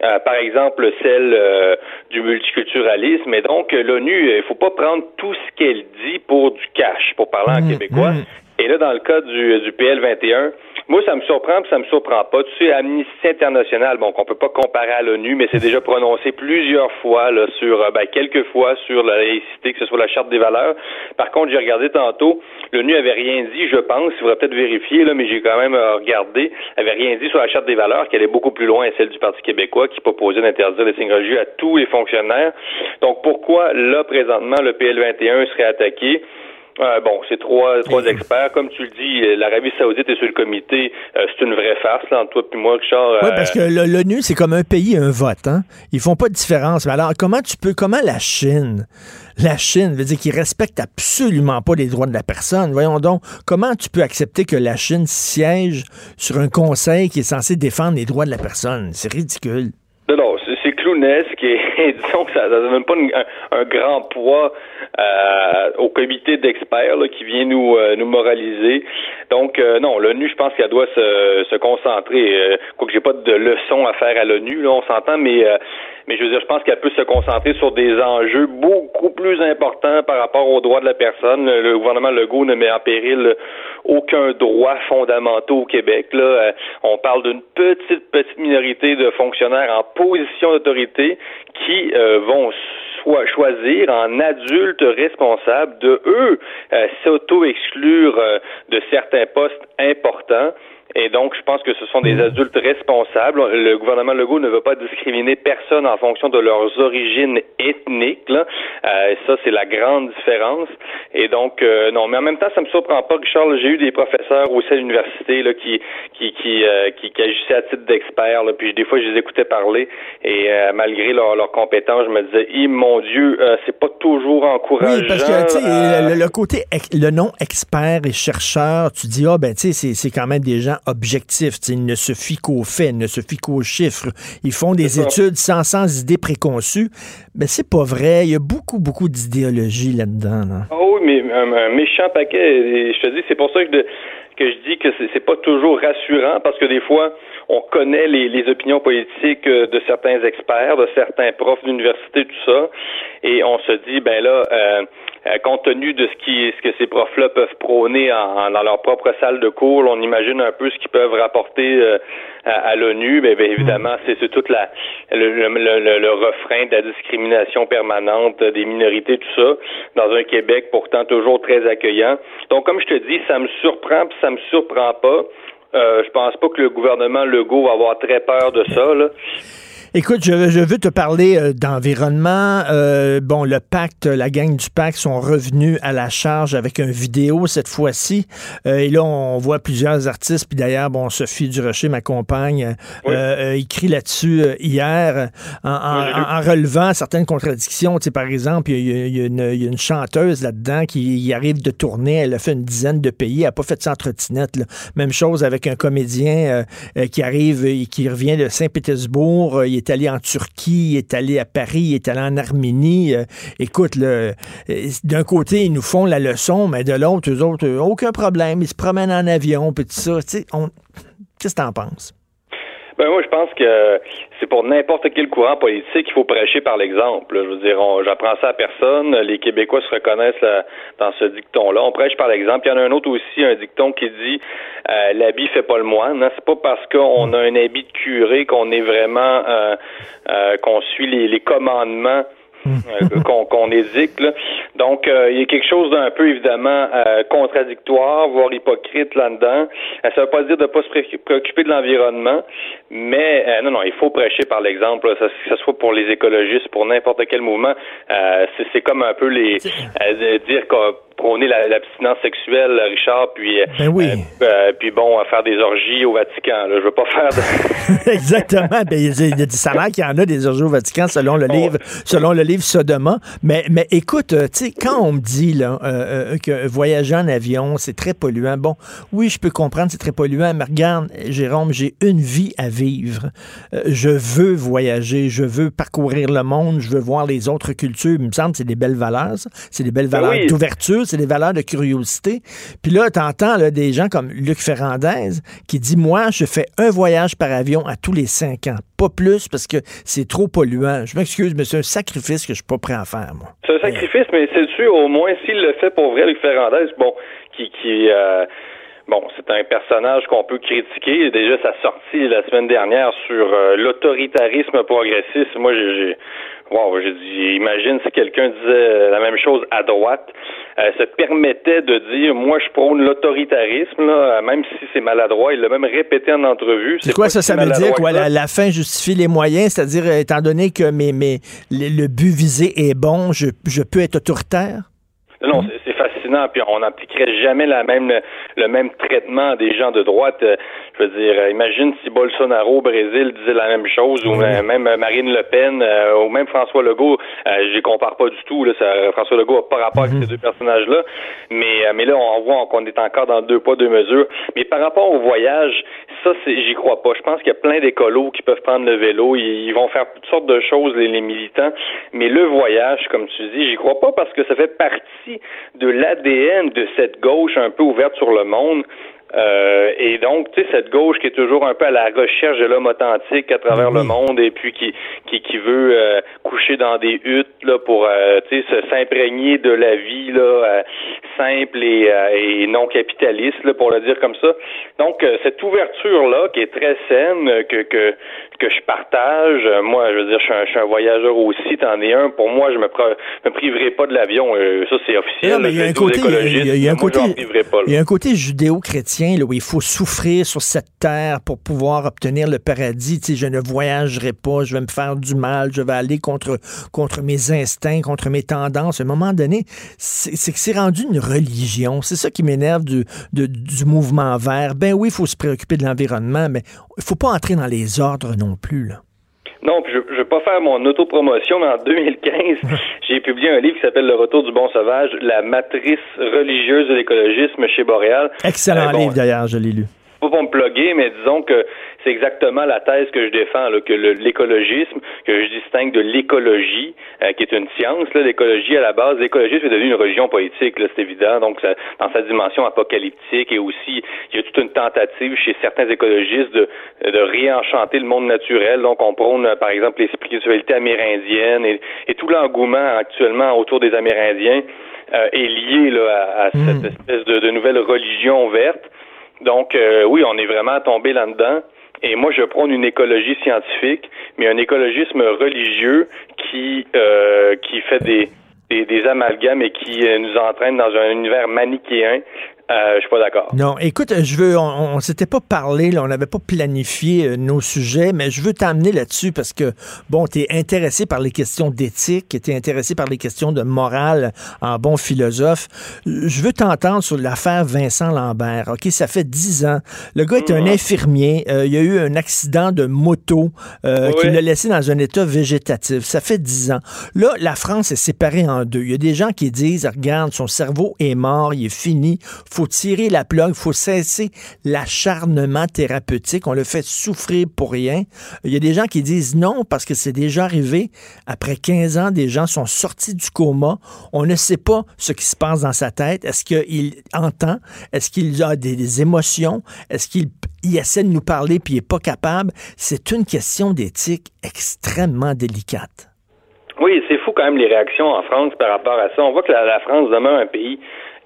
Euh, par exemple celle euh, du multiculturalisme. Et donc, l'ONU, il faut pas prendre tout ce qu'elle dit pour du cash, pour parler en mmh, québécois. Mmh. Et là, dans le cas du, du PL 21, moi, ça me surprend, puis ça me surprend pas. Tu sais, Amnesty International, bon, qu'on peut pas comparer à l'ONU, mais c'est déjà prononcé plusieurs fois, là, sur, euh, ben, quelques fois sur la laïcité, que ce soit la charte des valeurs. Par contre, j'ai regardé tantôt, l'ONU avait rien dit, je pense, il faudrait peut-être vérifier, là, mais j'ai quand même euh, regardé, avait rien dit sur la charte des valeurs, qu'elle est beaucoup plus loin, celle du Parti québécois, qui proposait d'interdire les signes religieux à tous les fonctionnaires. Donc, pourquoi, là, présentement, le PL 21 serait attaqué? Euh, bon, c'est trois, trois experts. Comme tu le dis, euh, l'Arabie Saoudite est sur le comité. Euh, c'est une vraie farce, là, entre toi et moi, Richard. Oui, parce que l'ONU, c'est comme un pays, un vote. Hein? Ils font pas de différence. Mais alors, comment tu peux, comment la Chine, la Chine veut dire qu'ils respectent absolument pas les droits de la personne? Voyons donc, comment tu peux accepter que la Chine siège sur un conseil qui est censé défendre les droits de la personne? C'est ridicule. Non, non, c'est clownesque et disons que ça ne donne pas un, grand poids euh, au comité d'experts qui vient nous euh, nous moraliser. Donc euh, non, l'ONU, je pense qu'elle doit se, se concentrer. Euh, quoique j'ai pas de leçon à faire à l'ONU, là, on s'entend, mais euh, mais je veux dire, je pense qu'elle peut se concentrer sur des enjeux beaucoup plus importants par rapport aux droits de la personne. Le, le gouvernement Legault ne met en péril aucun droit fondamentaux au Québec. Là, Euh, on parle d'une petite, petite minorité de fonctionnaires en position d'autorité qui euh, vont soit choisir en adultes responsables de eux euh, s'auto-exclure euh, de certains postes importants. Et donc, je pense que ce sont des adultes responsables. Le gouvernement Legault ne veut pas discriminer personne en fonction de leurs origines ethniques. Là. Euh, ça, c'est la grande différence. Et donc, euh, non, mais en même temps, ça me surprend pas, Richard. J'ai eu des professeurs aussi à l'université là, qui, qui, qui, euh, qui, qui agissaient à titre d'experts. là, Puis des fois, je les écoutais parler. Et euh, malgré leurs leurs compétences, je me disais, mon Dieu, euh, c'est pas toujours encourageant. Oui, parce que, tu sais, euh, le, le côté, le nom expert et chercheur, tu dis, ah, ben, tu sais, c'est- c'est quand même des gens objectifs. Tu sais, Ils ne se fient qu'aux faits, ils ne se fient qu'aux chiffres. Ils font des ça. études sans, sans idées préconçues. Mais c'est pas vrai. Il y a beaucoup, beaucoup d'idéologie là-dedans. là. Ah oui, mais un, un méchant paquet. Et je te dis, c'est pour ça que, de- que je dis que c'est pas toujours rassurant parce que des fois, on connaît les, les opinions politiques euh, de certains experts, de certains profs d'université, tout ça, et on se dit, ben là, euh, euh, compte tenu de ce qui, ce que ces profs-là peuvent prôner en, dans leur propre salle de cours, on imagine un peu ce qu'ils peuvent rapporter euh, à, à l'ONU. Ben, ben, évidemment, c'est c'est toute la le, le, le- le refrain de la discrimination permanente des minorités, tout ça, dans un Québec pourtant toujours très accueillant. Donc, comme je te dis, ça me surprend, puis ça me surprend pas. Euh, je pense pas que le gouvernement Legault va avoir très peur de ça. Là. Écoute, je, je veux te parler euh, d'environnement. Euh, bon, le pacte, la gang du pacte sont revenus à la charge avec une vidéo cette fois-ci. Euh, et là, on voit plusieurs artistes. Puis d'ailleurs, bon, Sophie Durocher, ma compagne, Oui. écrit là-dessus hier en, Oui, relevant certaines contradictions. Tu sais, par exemple, il y, a- y une- il y a une chanteuse là-dedans qui arrive de tourner. Elle a fait une dizaine de pays. Elle n'a pas fait ça en trottinette. Même chose avec un comédien qui arrive et qui revient de Saint-Pétersbourg. Il est allé en Turquie, il est allé à Paris, il est allé en Arménie. Euh, écoute, euh, d'un côté, ils nous font la leçon, mais de l'autre, eux autres, euh, aucun problème. Ils se promènent en avion, puis tout ça. Qu'est-ce que t'en penses? Ben moi, je pense que c'est pour n'importe quel courant politique qu'il faut prêcher par l'exemple. Je veux dire, j'apprends ça à personne. Les Québécois se reconnaissent là, dans ce dicton-là. On prêche par l'exemple. Il y en a un autre aussi, un dicton qui dit euh, l'habit fait pas le moine. Hein. C'est pas parce qu'on a un habit de curé qu'on est vraiment euh, euh, qu'on suit les, commandements euh, qu'on qu'on édicte. là. Donc, euh, il y a quelque chose d'un peu, évidemment, euh, contradictoire, voire hypocrite là-dedans. Euh, ça veut pas dire de pas se pré- préoccuper de l'environnement, mais euh, non, non, il faut prêcher par l'exemple, que ce soit pour les écologistes, pour n'importe quel mouvement. Euh, c'est- comme un peu les euh, dire qu'on prôner la- l'abstinence sexuelle, Richard, puis euh, Ben oui. euh, euh, puis bon, à faire des orgies au Vatican. Là. Je veux pas faire de... Exactement. Ben, il y a des salaires qu'il y en a des orgies au Vatican selon le livre, selon le livre Sodoma. Mais, mais écoute, quand on me dit là, euh, que voyager en avion, c'est très polluant, bon, oui, je peux comprendre, c'est très polluant, mais regarde, Jérôme, j'ai une vie à vivre. Euh, je veux voyager, je veux parcourir le monde, je veux voir les autres cultures. Il me semble que c'est des belles valeurs, ça. C'est des belles Ben valeurs oui. d'ouverture, c'est des valeurs de curiosité. Puis là, t'entends là, des gens comme Luc Ferrandez qui dit, moi, je fais un voyage par avion à tous les cinq ans. Pas plus parce que c'est trop polluant. Je m'excuse, mais c'est un sacrifice que je suis pas prêt à faire, moi. C'est un sacrifice, mais c'est sûr, au moins, s'il le fait pour vrai, Luc Ferrandez, bon, qui, qui euh, c'est un personnage qu'on peut critiquer. Déjà, sa sortie la semaine dernière sur euh, l'autoritarisme progressiste, moi, j'ai wow, j'ai dit, imagine si quelqu'un disait la même chose à droite, euh, se permettait de dire, moi, je prône l'autoritarisme, là, même si c'est maladroit. Il l'a même répété en entrevue. C'est quoi ça? Ça veut dire quoi? La, la fin justifie les moyens, c'est-à-dire, euh, étant donné que mes, mes, le, le but visé est bon, je, je peux être autoritaire? Non, c'est- c'est fascinant. puis on n'appliquerait jamais la même, le même traitement des gens de droite. Euh, je veux dire, euh, imagine si Bolsonaro au Brésil disait la même chose, ou même Marine Le Pen, ou même François Legault. je les compare pas du tout. Là, ça, François Legault n'a pas rapport avec mhm. ces deux personnages-là. Mais, mais là, on voit qu'on est encore dans deux poids, deux mesures. Mais par rapport au voyage, ça, j'y crois pas. Je pense qu'il y a plein d'écolos qui peuvent prendre le vélo. Ils, vont faire toutes sortes de choses, les, les militants. Mais le voyage, comme tu dis, j'y crois pas parce que ça fait partie de l'ADN de cette gauche un peu ouverte sur le monde. Euh, et donc, tu sais, cette gauche qui est toujours un peu à la recherche de l'homme authentique à travers le monde et puis qui qui, qui veut euh, coucher dans des huttes là pour euh, tu sais s'imprégner de la vie là simple et, et non capitaliste là pour le dire comme ça. Donc cette ouverture là qui est très saine que que que je partage. Moi, je veux dire, je suis un, voyageur aussi. T'en es un. Pour moi, je me, me priverai pas de l'avion. ça, c'est officiel. il y a un côté, il y a un côté, il y a un côté judéo-chrétien où il faut souffrir sur cette terre pour pouvoir obtenir le paradis. Tu je ne voyagerai pas, je vais me faire du mal, je vais aller contre, contre mes instincts, contre mes tendances. À un moment donné, c'est que c'est rendu une religion. C'est ça qui m'énerve du, du mouvement vert. Ben oui, il faut se préoccuper de l'environnement, mais il faut pas entrer dans les ordres non plus. Là. Non, je ne vais pas faire mon autopromotion, mais en 2015, j'ai publié un livre qui s'appelle Le retour du bon sauvage, la matrice religieuse de l'écologisme chez Boréal. Excellent euh, livre d'ailleurs, je l'ai lu pas pour me plugger, mais disons que c'est exactement la thèse que je défends, là, que l'écologisme, que je distingue de l'écologie, euh, qui est une science, l'écologie à la base, l'écologisme est devenu une religion politique, c'est évident, donc ça, dans sa dimension apocalyptique et aussi, il y a toute une tentative chez certains écologistes de, de réenchanter le monde naturel, donc on prône par exemple les spiritualités amérindiennes et, et tout l'engouement actuellement autour des Amérindiens euh, est lié là, à, cette hmm. espèce de, de nouvelle religion verte. Donc, euh, oui, on est vraiment tombé là-dedans. Et moi, je prône une écologie scientifique, mais un écologisme religieux qui euh, qui fait des, des, amalgames et qui euh, nous entraîne dans un univers manichéen euh, je suis pas d'accord. Non, écoute, je veux, on, on s'était pas parlé, là, on n'avait pas planifié euh, nos sujets, mais je veux t'amener là-dessus parce que, bon, tu es intéressé par les questions d'éthique, tu es intéressé par les questions de morale en bon philosophe. Je veux t'entendre sur l'affaire Vincent Lambert. OK, ça fait dix ans. Le gars est un mm-hmm. infirmier. Euh, il y a eu un accident de moto qui l'a laissé dans un état végétatif. Ça fait dix ans. Là, la France est séparée en deux. Il y a des gens qui disent, regarde, son cerveau est mort, il est fini faut tirer la plug, faut cesser l'acharnement thérapeutique. On le fait souffrir pour rien. Il y a des gens qui disent non parce que c'est déjà arrivé. Après 15 ans, des gens sont sortis du coma. On ne sait pas ce qui se passe dans sa tête. Est-ce qu'il entend? Est-ce qu'il a des, émotions? Est-ce qu'il essaie de nous parler puis il n'est pas capable? C'est une question d'éthique extrêmement délicate. Oui, c'est fou quand même les réactions en France par rapport à ça. On voit que la France demeure un pays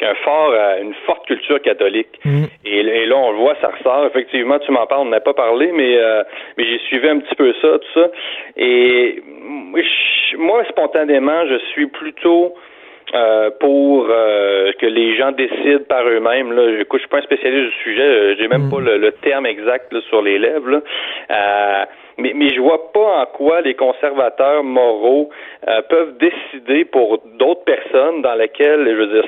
un fort, euh, une forte culture catholique. Mm. Et, là, on le voit, ça ressort. Effectivement, tu m'en parles, on n'a pas parlé, mais, euh, mais j'ai suivi un petit peu ça, tout ça. Et moi, spontanément, je suis plutôt euh, pour que les gens décident par eux-mêmes. Là, écoute, je suis pas un spécialiste du sujet, j'ai même mm. pas le, terme exact sur les lèvres. mais, mais je vois pas en quoi les conservateurs moraux peuvent décider pour d'autres personnes dans lesquelles, je veux dire,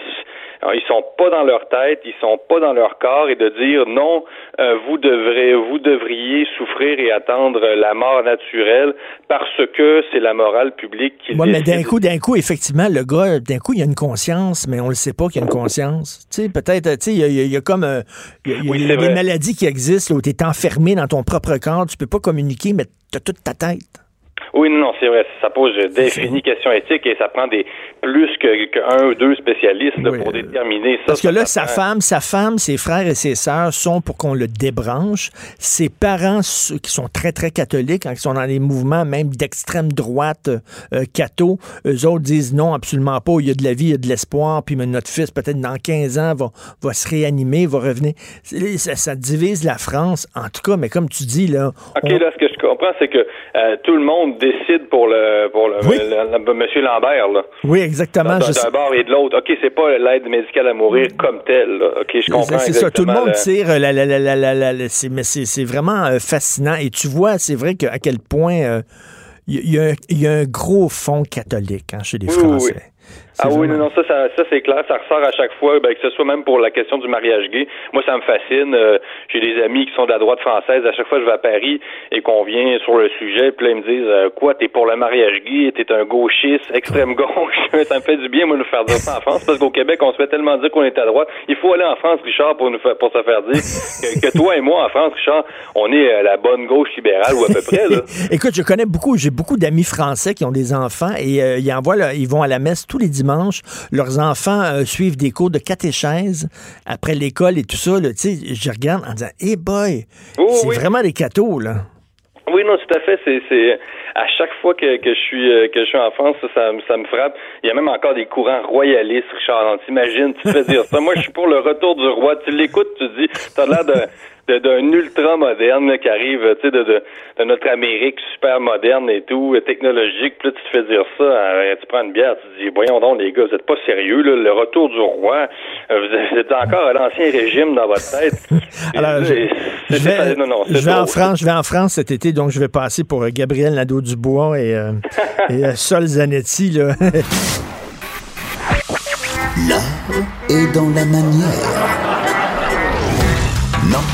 ils sont pas dans leur tête, ils sont pas dans leur corps et de dire non, euh, vous devrez, vous devriez souffrir et attendre la mort naturelle parce que c'est la morale publique qui. Oui, mais d'un coup, d'un coup, effectivement, le gars, d'un coup, il a une conscience, mais on le sait pas qu'il a une conscience. Tu sais, peut-être, tu sais, il y, a comme, euh, y a, des maladies qui existent où tu es enfermé dans ton propre corps, tu peux pas communiquer, mais tu as toute ta tête. Oui, non, c'est vrai. Ça pose d'infinies questions éthiques et ça prend des plus qu'un ou deux spécialistes pour déterminer ça. Parce que là, sa femme, sa femme, ses frères et ses sœurs sont pour qu'on le débranche. Ses parents, qui sont très, très catholiques, hein, qui sont dans les mouvements même d'extrême droite euh, catho, eux autres disent non, absolument pas. Il y a de la vie, il y a de l'espoir. Puis notre fils, peut-être dans 15 ans, va, va se réanimer, va revenir. Ça, divise la France, en tout cas, mais comme tu dis, là... OK, là, ce que je comprends, c'est que euh, tout le monde décide pour le pour le, Monsieur Lambert là. Oui, exactement. D'un bord et de l'autre. Ok, c'est pas l'aide médicale à mourir comme telle. Ok, je comprends. C'est ça. Tout le monde tire. La, la, la, mais c'est vraiment euh, fascinant. Et tu vois, c'est vrai que, à quel point il euh, y, y, a un gros fond catholique hein, chez les Français. Ah oui, non, non, ça, ça, ça c'est clair, ça ressort à chaque fois, ben, que ce soit même pour la question du mariage gay. Moi, ça me fascine. euh, J'ai des amis qui sont de la droite française. À chaque fois que je vais à Paris et qu'on vient sur le sujet, puis là, ils me disent euh, quoi, t'es pour le mariage gay, t'es un gauchiste, extrême gauche. ça me fait du bien, moi, de nous faire dire ça en France, parce qu'au Québec, on se fait tellement dire qu'on est à droite. Il faut aller en France, Richard, pour nous faire, pour se faire dire que, que toi et moi, en France, Richard, on est euh, la bonne gauche libérale ou à peu près, là. Écoute, je connais beaucoup, j'ai beaucoup d'amis français qui ont des enfants et euh, ils envoient, là, ils vont à la messe tous les dimanches. Leurs enfants euh, suivent des cours de catéchèse après l'école et tout ça. là. Je regarde en disant, hey boy, Oh, c'est oui. vraiment des cathos là. Oui, non, tout à fait. C'est, à chaque fois que, que je suis euh, que je suis en France, ça, ça, me- ça me frappe. Il y a même encore des courants royalistes, Richard. T'imagines, tu te fais dire ça. Moi, je suis pour le retour du roi. Tu l'écoutes, tu dis, t'as l'air de- d'un ultra moderne là, qui arrive, tu sais, de, de, de notre Amérique super moderne et tout, euh, technologique. Puis là, tu te fais dire ça, euh, tu prends une bière, tu te dis, voyons donc, les gars, vous êtes pas sérieux, là, le retour du roi, euh, vous êtes encore à l'ancien régime dans votre tête. Alors, je, vais, non, non, c'est je vais en. France, je vais en France cet été, donc je vais passer pour euh, Gabriel Nadeau-Dubois et, euh, et euh, Sol Zanetti. Là. L'art est dans la manière.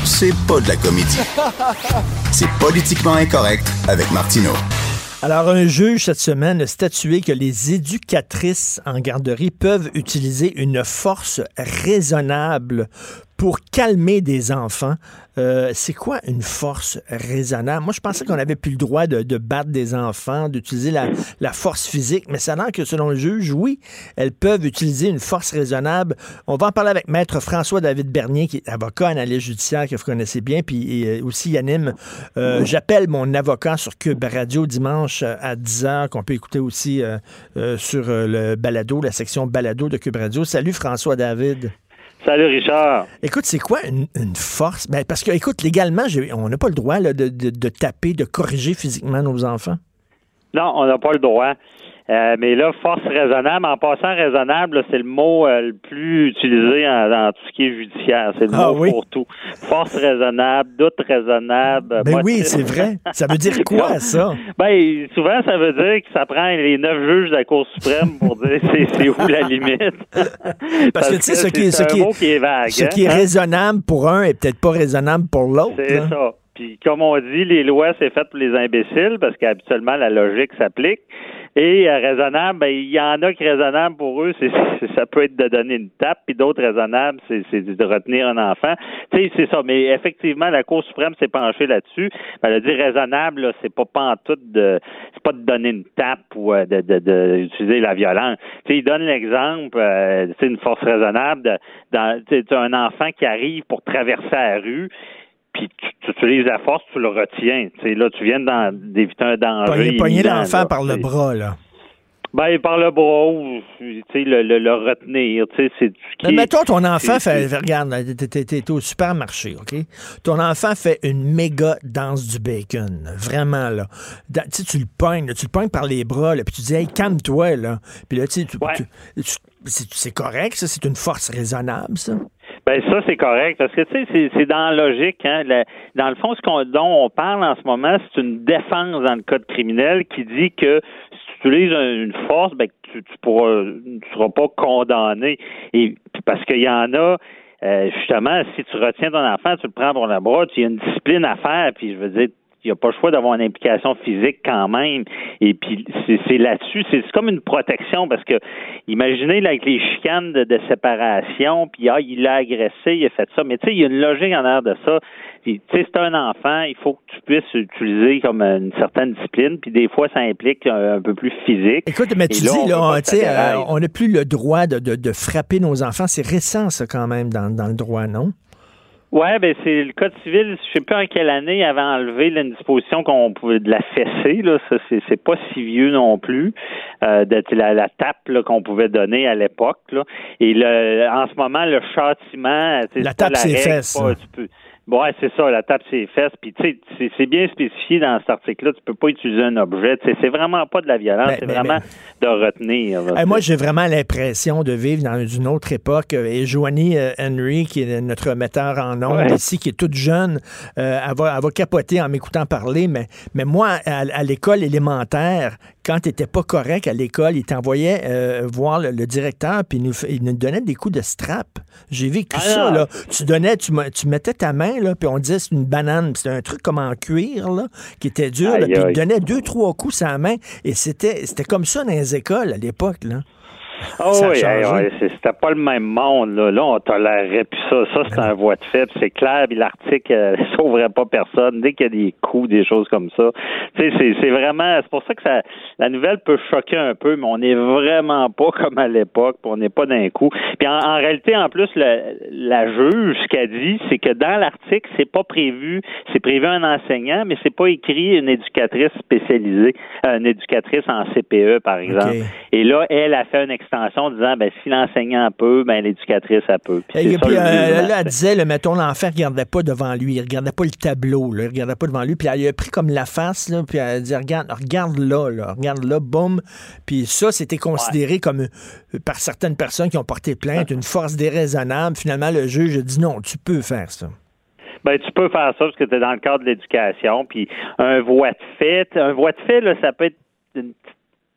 C'est pas de la comédie. C'est politiquement incorrect avec Martineau. Alors, un juge cette semaine a statué que les éducatrices en garderie peuvent utiliser une force raisonnable pour calmer des enfants. Euh, c'est quoi une force raisonnable? Moi, je pensais qu'on n'avait plus le droit de, de battre des enfants, d'utiliser la, la force physique, mais ça a l'air que selon le juge, oui, elles peuvent utiliser une force raisonnable. On va en parler avec Maître François-David Bernier, qui est avocat analyste judiciaire, que vous connaissez bien, puis et, euh, aussi il anime euh, J'appelle mon avocat sur Cube Radio dimanche euh, à 10h, qu'on peut écouter aussi euh, sur le balado, la section balado de Cube Radio. Salut François-David. Salut Richard. Écoute, c'est quoi une, une force? Ben, parce que, écoute, légalement, on n'a pas le droit là, de, de- de taper, de corriger physiquement nos enfants. Non, on n'a pas le droit. Euh, mais là, force raisonnable, en passant raisonnable, c'est le mot euh, le plus utilisé en- dans tout ce qui est judiciaire. C'est le Ah mot oui? pour tout. Force raisonnable, doute raisonnable. Ben oui, c'est vrai. Ça veut dire quoi, ça? Ben, souvent, ça veut dire que ça prend les neuf juges de la Cour suprême pour dire c'est, où la limite. Parce que, tu sais, ce qui est- ce qui est- mot qui est vague. Ce hein? qui est Hein? raisonnable pour un est peut-être pas raisonnable pour l'autre. C'est ça. Puis comme on dit, les lois, c'est fait pour les imbéciles parce qu'habituellement, la logique s'applique. Et euh, raisonnable, ben, il y en a qui raisonnable pour eux, c'est, ça peut être de donner une tape, puis d'autres raisonnables, c'est, c'est de retenir un enfant. Tu sais, c'est ça. Mais effectivement, la Cour suprême s'est penchée là-dessus. Elle a dit raisonnable, là, c'est pas pantoute de, c'est pas de donner une tape ou euh, de, de, de utiliser la violence. Tu sais, il donne l'exemple, euh, c'est une force raisonnable de, dans, un enfant qui arrive pour traverser la rue puis tu, utilises la force, tu le retiens. Là, tu viens d'éviter un danger. Pogner, l'enfant par le bras, là. Ben, par le bras, ou, tu sais, le, le, le retenir, tu sais, c'est Mais mettons, ton enfant fait. Regarde, t'es- au supermarché, OK? Ton enfant fait une méga danse du bacon. Vraiment, là. Tu sais, tu le pognes, tu le pognes par les bras, là, puis tu dis, hey, calme-toi, là. Puis là, tu sais, Ouais. c'est correct, ça? C'est une force raisonnable, ça? Ben ça c'est correct parce que tu sais c'est, dans la logique hein. Dans le fond ce qu'on, dont on parle en ce moment c'est une défense dans le code criminel qui dit que si tu utilises un- une force ben tu tu pourras tu seras pas condamné et parce qu'il y en a euh, justement si tu retiens ton enfant tu le prends pour la bras tu y a une discipline à faire puis je veux dire il n'y a pas le choix d'avoir une implication physique quand même. Et puis, c'est là-dessus, c'est comme une protection parce que, imaginez là, avec les chicanes de, de séparation, puis ah, il l'a agressé, il a fait ça. Mais tu sais, il y a une logique en arrière de ça. Tu sais, c'est un enfant, il faut que tu puisses utiliser comme une certaine discipline, puis des fois, ça implique un, un peu plus physique. Écoute, mais tu là, dis, là, tu sais, euh, on n'a plus le droit de, de- de frapper nos enfants. C'est récent, ça, quand même, dans, dans le droit, non? Ouais, ben c'est le code civil, je sais pas en quelle année avait enlevé là, une disposition qu'on pouvait de la fesser, là, ça c'est c'est pas si vieux non plus, euh, de la, la tape qu'on pouvait donner à l'époque. Là. Et le en ce moment, le châtiment, La tape, c'est fesses, pas- tu peux- Ouais, c'est ça, la tape ses fesses. Puis, tu sais, c'est- bien spécifié dans cet article-là. Tu peux pas utiliser un objet. C'est vraiment pas de la violence, Ben, c'est ben, vraiment de retenir. là. Eh, moi, j'ai vraiment l'impression de vivre dans une autre époque. Euh, Et Joanie euh, Henry, qui est notre metteur en ondes Ouais. ici, qui est toute jeune, euh, elle, va, elle va capoter en m'écoutant parler. Mais, mais moi, à, à l'école élémentaire, quand tu n'étais pas correct à l'école, il t'envoyait euh, voir le, le directeur, puis il nous, fait- il nous donnait des coups de strap. J'ai vécu Ah, ça, là. Tu donnais, tu, tu mettais ta main, là, puis on disait c'est une banane. C'était un truc comme en cuir, là, qui était dur. là, puis il aïe. donnait deux, trois coups la main. Et c'était c'était comme ça dans les écoles à l'époque, là. Ah Ça a oui, hey, ouais, c'était pas le même monde. Là, là on tolérait plus ça. Ça, c'est un voie de fait. C'est clair, puis l'article euh, sauverait pas personne. Dès qu'il y a des coups, des choses comme ça. C'est, vraiment. C'est pour ça que ça, la nouvelle peut choquer un peu, mais on n'est vraiment pas comme à l'époque, puis on n'est pas d'un coup. Puis en, en réalité, en plus, le- la juge, ce qu'elle dit, c'est que dans l'article, c'est pas prévu. C'est prévu un enseignant, mais c'est pas écrit une éducatrice spécialisée, euh, une éducatrice en CPE, par exemple. Et là, elle a fait une extension en disant ben si l'enseignant peut, ben l'éducatrice elle peut. Puis Et ça, puis, euh, là, elle disait, le, mettons, l'enfant ne regardait pas devant lui, il regardait pas le tableau, là, il regardait pas devant lui, puis elle lui a pris comme la face, là, puis elle a dit, regarde, regarde là, là, regarde là, boum. Puis ça, c'était considéré comme, euh, par certaines personnes qui ont porté plainte, une force déraisonnable. Finalement, le juge a dit, non, tu peux faire ça. Ben, tu peux faire ça parce que tu es dans le cadre de l'éducation. Puis un voie de fait, un voie de fait, là, ça peut être une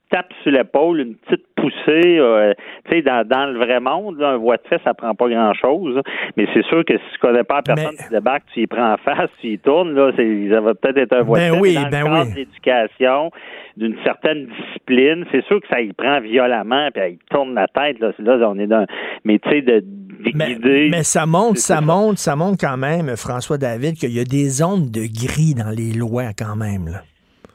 tape sur l'épaule, une petite poussée. euh, tu sais, dans, dans le vrai monde, là, un voie de fait, ça prend pas grand-chose. Mais c'est sûr que si tu connais pas la personne qui débarque, tu y prends en face, tu y tournes, là, ça va peut-être être un voie Ben de fait. oui, mais dans ben le cadre oui. de l'éducation, d'une certaine discipline, c'est sûr que ça y prend violemment, puis il tourne la tête. Là, là on est dans... Mais tu sais, de, de Mais, guider... mais ça montre, ça montre, ça montre quand même, François David, qu'il y a des zones de gris dans les lois quand même. Là.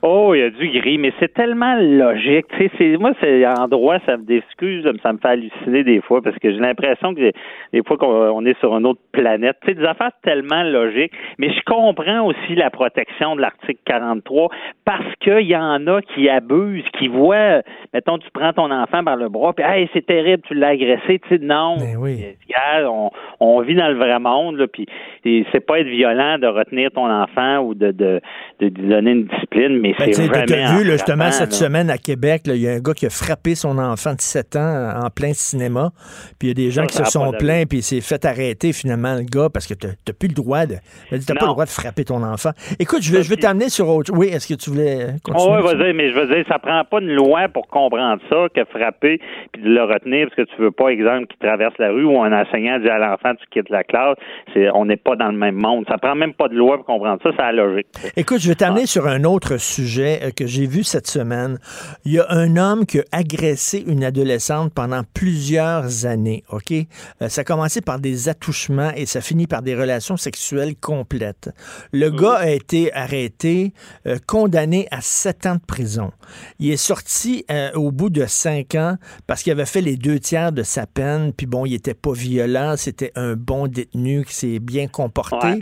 Oh, il y a du gris, mais c'est tellement logique. Tu sais, c'est, moi, c'est en droit, ça me excuse, ça me fait halluciner des fois parce que j'ai l'impression que des fois qu'on on est sur une autre planète. Tu sais, des affaires tellement logiques. Mais je comprends aussi la protection de l'article 43 parce qu'il y en a qui abusent, qui voient, mettons, tu prends ton enfant par le bras, puis hey, c'est terrible, tu l'as agressé. Tu sais, non. Ben oui. Regarde, on, on vit dans le vrai monde, là, puis c'est pas être violent de retenir ton enfant ou de, de, de lui donner une discipline, mais Ben, tu c'est t'as- jamais t'as vu, là, justement, cette semaine à Québec, il y a un gars qui a frappé son enfant de 7 ans euh, en plein cinéma. Puis il y a des gens Ça, qui ça se sont plaints, puis il s'est fait arrêter finalement, le gars, parce que t'as t'as plus le droit de. il a dit, T'as pas le droit de frapper ton enfant. Écoute, je vais, je vais t'amener sur autre. Oui, est-ce que tu voulais euh, Oh, continuer? ouais, ça? vas-y, mais je veux dire, ça prend pas une loi pour comprendre ça, que frapper puis de le retenir parce que tu veux pas, exemple, qu'il traverse la rue ou un enseignant dit à l'enfant tu quittes la classe. C'est, on n'est pas dans le même monde. Ça prend même pas de loi pour comprendre ça, c'est la logique. Écoute, je vais t'amener sur un autre sujet euh, que j'ai vu cette semaine. Il y a un homme qui a agressé une adolescente pendant plusieurs années, OK? Euh, ça a commencé par des attouchements et ça finit par des relations sexuelles complètes. Le gars a été arrêté, euh, condamné à sept ans de prison. Il est sorti euh, au bout de cinq ans parce qu'il avait fait les deux tiers de sa peine, puis bon, il était pas violent, c'était un bon détenu qui s'est bien comporté. Ouais.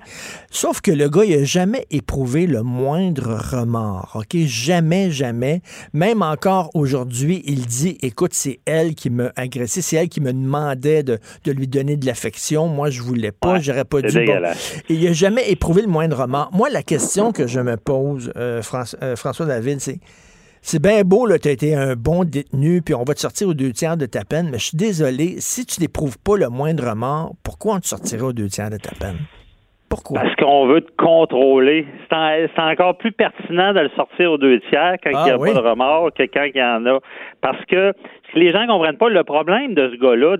Sauf que le gars, il a jamais éprouvé le moindre remords, OK? Jamais, jamais. Même encore aujourd'hui, il dit, écoute, c'est elle qui m'a agressé, c'est elle qui me demandait de, de lui donner de l'affection. Moi, je voulais pas, Ouais, j'aurais pas dû. Bon. il a jamais éprouvé le moindre remords. Moi, la question que je me pose, euh, Franç- euh, François David, c'est c'est bien beau, là, tu as été un bon détenu, puis on va te sortir aux deux tiers de ta peine, mais je suis désolé, si tu n'éprouves pas le moindre remords, pourquoi on te sortirait aux deux tiers de ta peine? Pourquoi? Parce qu'on veut te contrôler. C'est, en- c'est encore plus pertinent de le sortir aux deux tiers quand Ah, il n'y a oui. pas de remords que quand il y en a. Parce que si les gens ne comprennent pas, le problème de ce gars-là,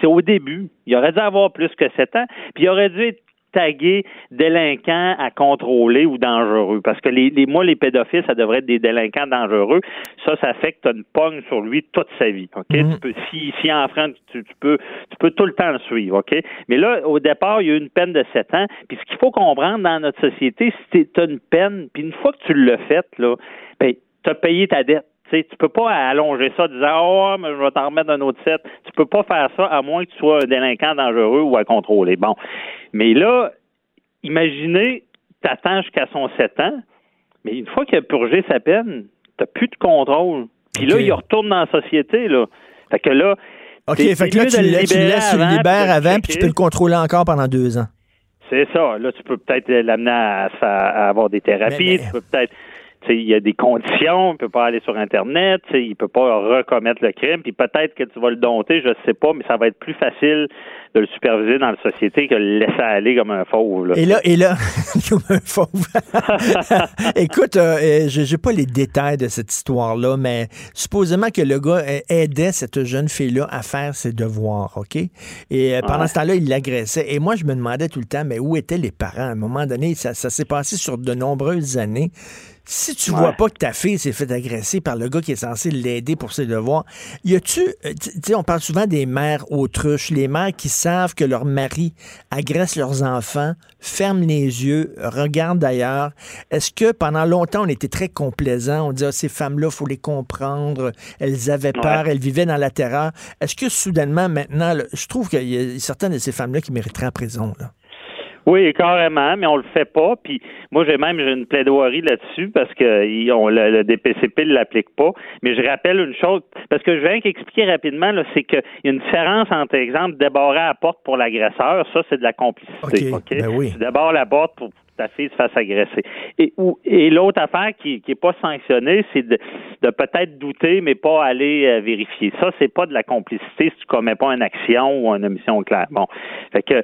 c'est au début. Il aurait dû avoir plus que sept ans, puis il aurait dû être tagué délinquant à contrôler ou dangereux. Parce que les, les moi, les pédophiles, ça devrait être des délinquants dangereux. Ça, ça fait que tu as une pogne sur lui toute sa vie. OK? Tu peux, si, si enfreint, tu, tu peux, tu peux tout le temps le suivre. OK? Mais là, au départ, il y a eu une peine de 7 ans. Puis ce qu'il faut comprendre dans notre société, si tu as une peine, puis une fois que tu l'as faite, là, ben, tu as payé ta dette. Tu sais, tu peux pas allonger ça en disant Oh, mais je vais t'en remettre un autre set. Tu peux pas faire ça à moins que tu sois un délinquant dangereux ou à contrôler. Bon. Mais là, imaginez, t'attends jusqu'à son 7 ans, mais une fois qu'il a purgé sa peine, t'as plus de contrôle. Puis là, il retourne dans la société, là. Fait que là, OK, fait que là, tu le laisses, tu le libères avant, puis tu peux le contrôler encore pendant deux ans. c'est ça. Là, tu peux peut-être l'amener à, à avoir des thérapies. Mais- mais- Tu peux peut-être il y a des conditions, il peut pas aller sur Internet, il peut pas recommettre le crime, puis peut-être que tu vas le dompter, je sais pas, mais ça va être plus facile de le superviser dans la société que de le laisser aller comme un fauve. là. Et là, et là, comme un fauve. Écoute, euh, euh, j'ai pas les détails de cette histoire-là, mais supposément que le gars euh, aidait cette jeune fille-là à faire ses devoirs, OK? Et euh, pendant Ouais. ce temps-là, il l'agressait. Et moi, je me demandais tout le temps, mais où étaient les parents? À un moment donné, ça, ça s'est passé sur de nombreuses années. Si tu Ouais. vois pas que ta fille s'est fait agresser par le gars qui est censé l'aider pour ses devoirs, y a-tu, euh, tu tu sais, on parle souvent des mères autruches, les mères qui savent que leur mari agresse leurs enfants, ferment les yeux, regardent d'ailleurs. Est-ce que pendant longtemps, on était très complaisant, on disait, ah, ces femmes-là, faut les comprendre, elles avaient peur, Ouais. elles vivaient dans la terreur. Est-ce que soudainement, maintenant, là, je trouve qu'il y a certaines de ces femmes-là qui mériteraient en prison, là? Oui, carrément, mais on le fait pas. Puis moi, j'ai même une plaidoirie là-dessus parce que on, le, le DPCP ne l'applique pas. Mais je rappelle une chose, parce que je viens qu'expliquer rapidement, là, c'est qu'il y a une différence entre, exemple, débarrer la porte pour l'agresseur, ça, c'est de la complicité. OK, ben oui. Tu débarres la porte pour que ta fille se fasse agresser. Et, ou- et l'autre affaire qui n'est pas sanctionnée, c'est de, de peut-être douter, mais pas aller euh, vérifier. Ça, c'est pas de la complicité si tu commets pas une action ou une omission claire. Bon. Fait que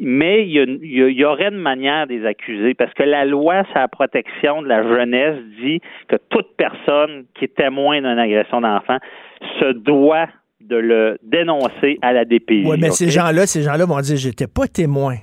mais il y, a il y aurait une manière de les accuser parce que la loi sur la protection de la jeunesse dit que toute personne qui est témoin d'une agression d'enfant se doit de le dénoncer à la DPI. Oui, mais ces gens-là, ces gens-là vont dire, j'étais pas témoin.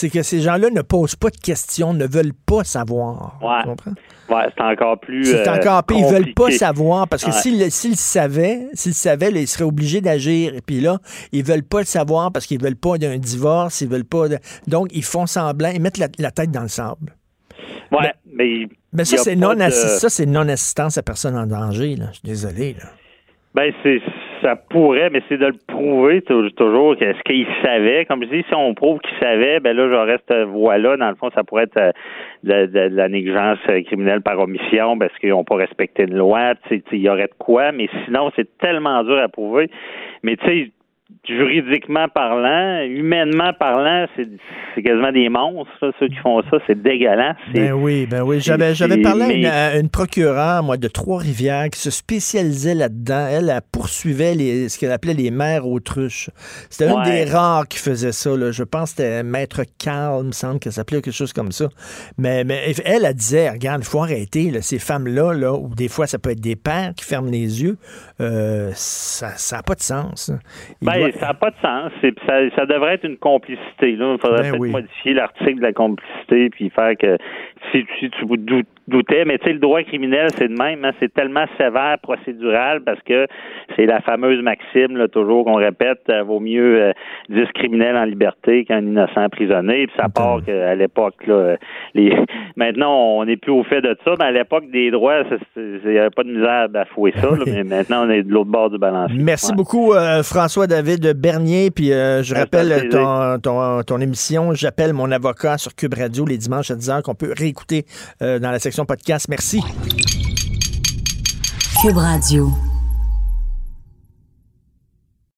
C'est que ces gens-là ne posent pas de questions, ne veulent pas savoir. Ouais. Tu comprends? Ouais, c'est encore plus. C'est euh, encore pire. Ils veulent pas savoir parce que Ouais. s'ils le savaient, s'ils savaient, là, ils seraient obligés d'agir. Et puis là, ils veulent pas le savoir parce qu'ils veulent pas d'un divorce, ils veulent pas. de- Donc, ils font semblant, ils mettent la, la tête dans le sable. Ouais, mais. Mais ça, c'est non, de- assi- ça, c'est non-assistance à personne en danger. Là. Je suis désolé. Là. Ben, c'est ça pourrait, mais c'est de le prouver tou- toujours. Est-ce qu'il savait? Comme je dis, si on prouve qu'il savait, ben là, j'aurais cette voie-là. Dans le fond, ça pourrait être euh, de, de- la négligence euh, criminelle par omission parce qu'ils n'ont pas respecté une loi. Il y aurait de quoi, mais sinon, c'est tellement dur à prouver. Mais tu sais, juridiquement parlant, humainement parlant, c'est quasiment des monstres, là, ceux qui font ça. C'est dégueulasse. Ben oui, ben oui. J'avais, parlé à une, à une procureure, moi, de Trois-Rivières, qui se spécialisait là-dedans. Elle, elle poursuivait les, ce qu'elle appelait les mères autruches. C'était une des rares qui faisait ça. Là. Je pense que c'était Maître Carl, me semble qu'elle s'appelait quelque chose comme ça. Mais, mais elle, elle disait, regarde, il faut arrêter là, ces femmes-là, là, ou des fois, ça peut être des pères qui ferment les yeux. Euh, ça n'a pas de sens. hein. Ça n'a pas de sens. Ça, ça devrait être une complicité. Là. Il faudrait Ben peut-être oui. modifier l'article de la complicité puis faire que si, si tu dou- doutais, mais tu sais, le droit criminel, c'est de même. hein. c'est tellement sévère, procédural, parce que c'est la fameuse maxime, là, toujours qu'on répète, euh, vaut mieux euh, 10 criminels en liberté qu'un innocent emprisonné. Puis ça part qu'à l'époque, là, euh, les... maintenant, on n'est plus au fait de ça, mais à l'époque des droits, il n'y avait pas de misère à bafouer ça, là, mais maintenant, on est de l'autre bord du balancier. Merci Ouais. beaucoup, euh, François-David Bernier. Puis euh, je rappelle plaisir. ton, ton, ton émission. J'appelle mon avocat sur Cube Radio les dimanches à 10h qu'on peut réécouter euh, dans la section podcast. Merci. Cube Radio.